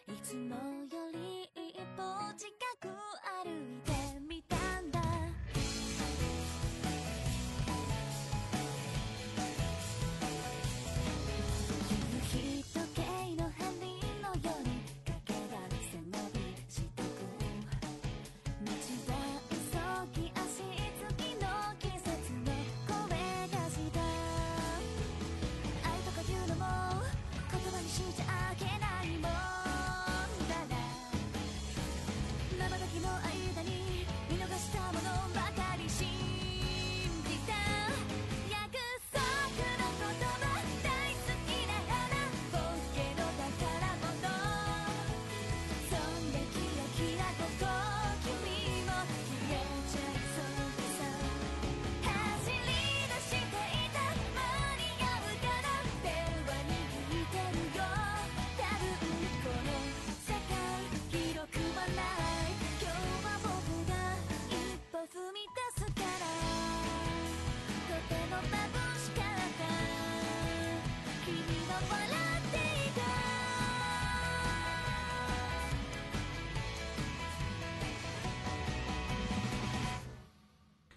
いつもより一 歩近く歩いて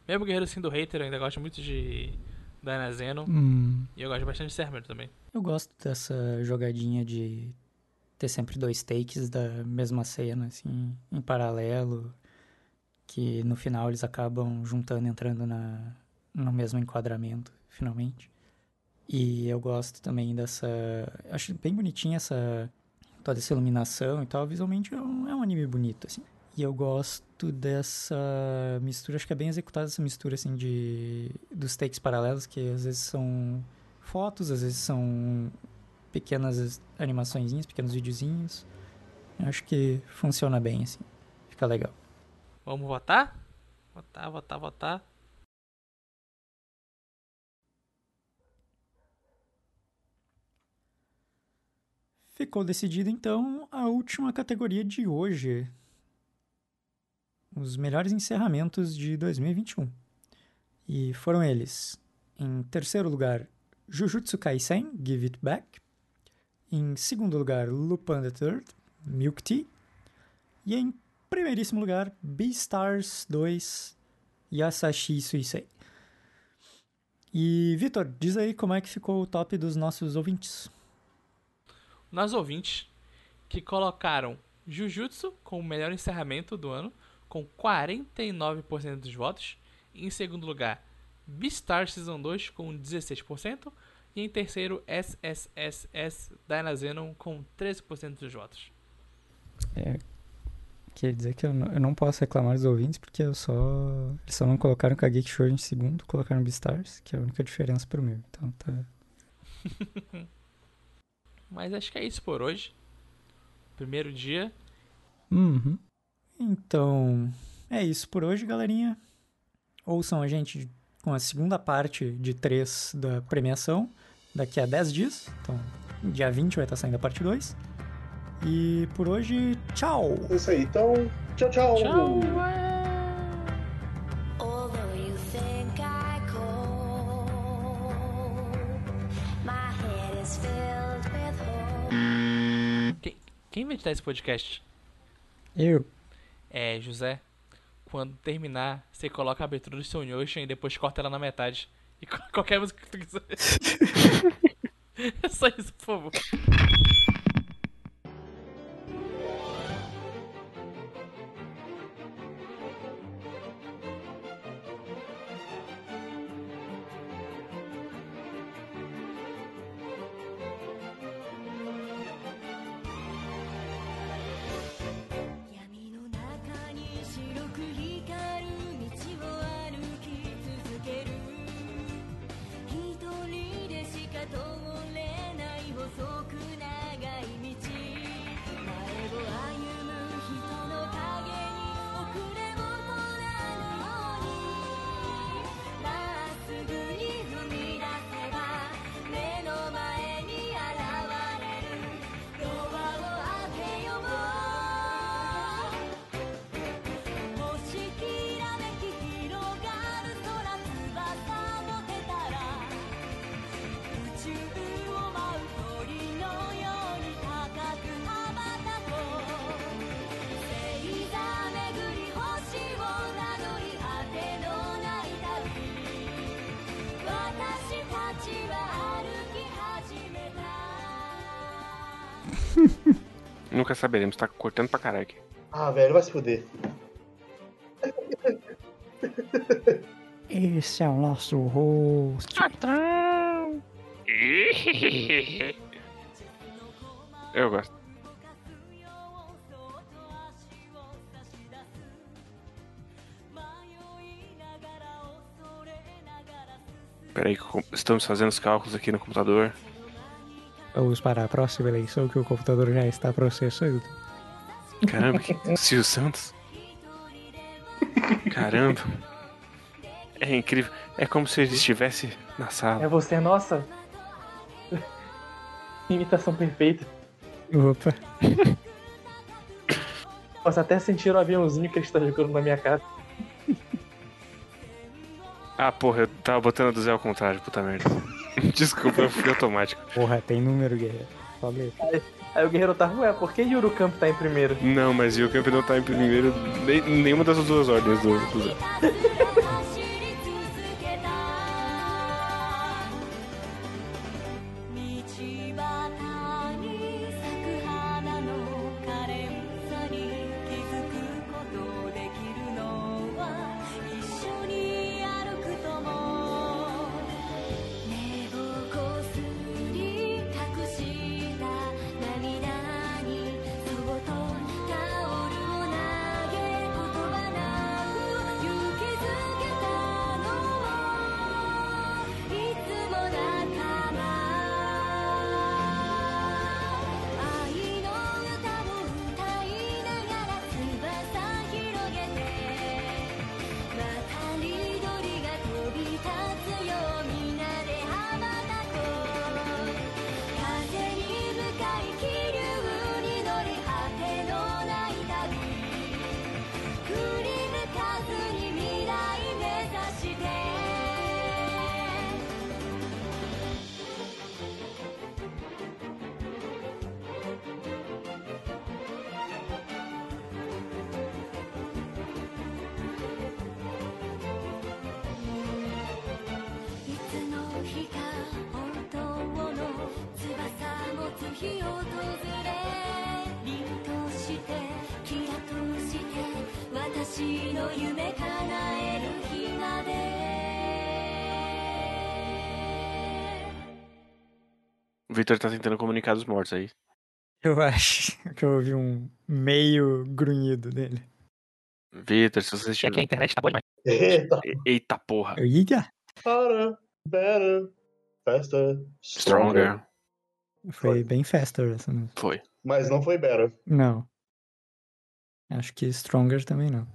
Mesmo guerreiro sendo hater, eu ainda gosto muito de Diana Zeno. Hum, E eu gosto bastante de Cermer também. eu gosto dessa jogadinha de ter sempre dois takes da mesma cena, assim, em paralelo, que no final eles acabam juntando, entrando na, no mesmo enquadramento, finalmente. E eu gosto também dessa. Acho bem bonitinha essa. toda essa iluminação e tal. Visualmente é um, é um anime bonito, assim. E eu gosto dessa mistura, acho que é bem executada essa mistura, assim, de. dos takes paralelos, que às vezes são fotos, às vezes são pequenas animaçõezinhas, pequenos videozinhos. Eu acho que funciona bem, assim. Fica legal. Vamos votar? Votar, votar, votar. Ficou decidido então a última categoria de hoje. Os melhores encerramentos de 2021. E foram eles: em terceiro lugar, Jujutsu Kaisen Give It Back. Em segundo lugar, Lupin the Third Milk Tea. E em primeiríssimo lugar, Beastars 2 Yasashi Suisei. E Vitor, diz aí como é que ficou o top dos nossos ouvintes. Nós ouvintes que colocaram Jujutsu como o melhor encerramento do ano, com 49% dos votos. Em segundo lugar, Beastar Season 2 com 16%. E em terceiro, SSSS Dynazenon com 13% dos votos. Quer dizer que eu não, eu não posso reclamar dos ouvintes, porque eu só. Eles só não colocaram Kageki Show em segundo, colocaram Beastars, que é a única diferença pro meu. Então tá. (laughs) Mas acho que é isso por hoje. Primeiro dia. Uhum. Então, é isso por hoje, galerinha. Ouçam a gente com a segunda parte de 3 da premiação daqui a 10 dias. Então, dia 20 vai estar saindo a parte 2. E por hoje, tchau! É isso aí. Então, tchau, tchau. Tchau! Although Quem, vai editar esse podcast? Eu. É, José. Quando terminar, você coloca a abertura do Stone Ocean e depois corta ela na metade. E (laughs) qualquer música que tu quiser. (laughs) é só isso, por favor. Nunca saberemos, tá cortando pra caralho aqui. Ah, velho, vai se fuder. Esse é o nosso host. Eu gosto. Peraí, estamos fazendo os cálculos aqui no computador. Vamos para a próxima eleição que o computador já está processando. Caramba, que (laughs) Silvio Santos. Caramba. É incrível. É como se ele estivesse na É sala. você, nossa. (laughs) Imitação perfeita. Opa. (laughs) Posso até sentir o aviãozinho que ele está jogando na minha cara. Ah, porra, eu tava botando a do Zé ao contrário, puta merda. (laughs) Desculpa, eu fui automático. Porra, tem número, guerreiro. Só ler. Aí o Guerreiro tava, ué, por que Yurukamp tá em primeiro? Não, mas o campeão não tá em primeiro nem, nenhuma das duas ordens do, do (laughs) O Victor tá tentando comunicar dos mortos aí. Eu acho (laughs) que eu ouvi um meio grunhido dele. Victor, se você É que a estiver. internet tá boa demais. Eita. Eita porra. Eita! Harder, better, faster, stronger. Stronger. Foi bem faster essa música. Foi. Mas não foi better. Não. Acho que Stronger também não.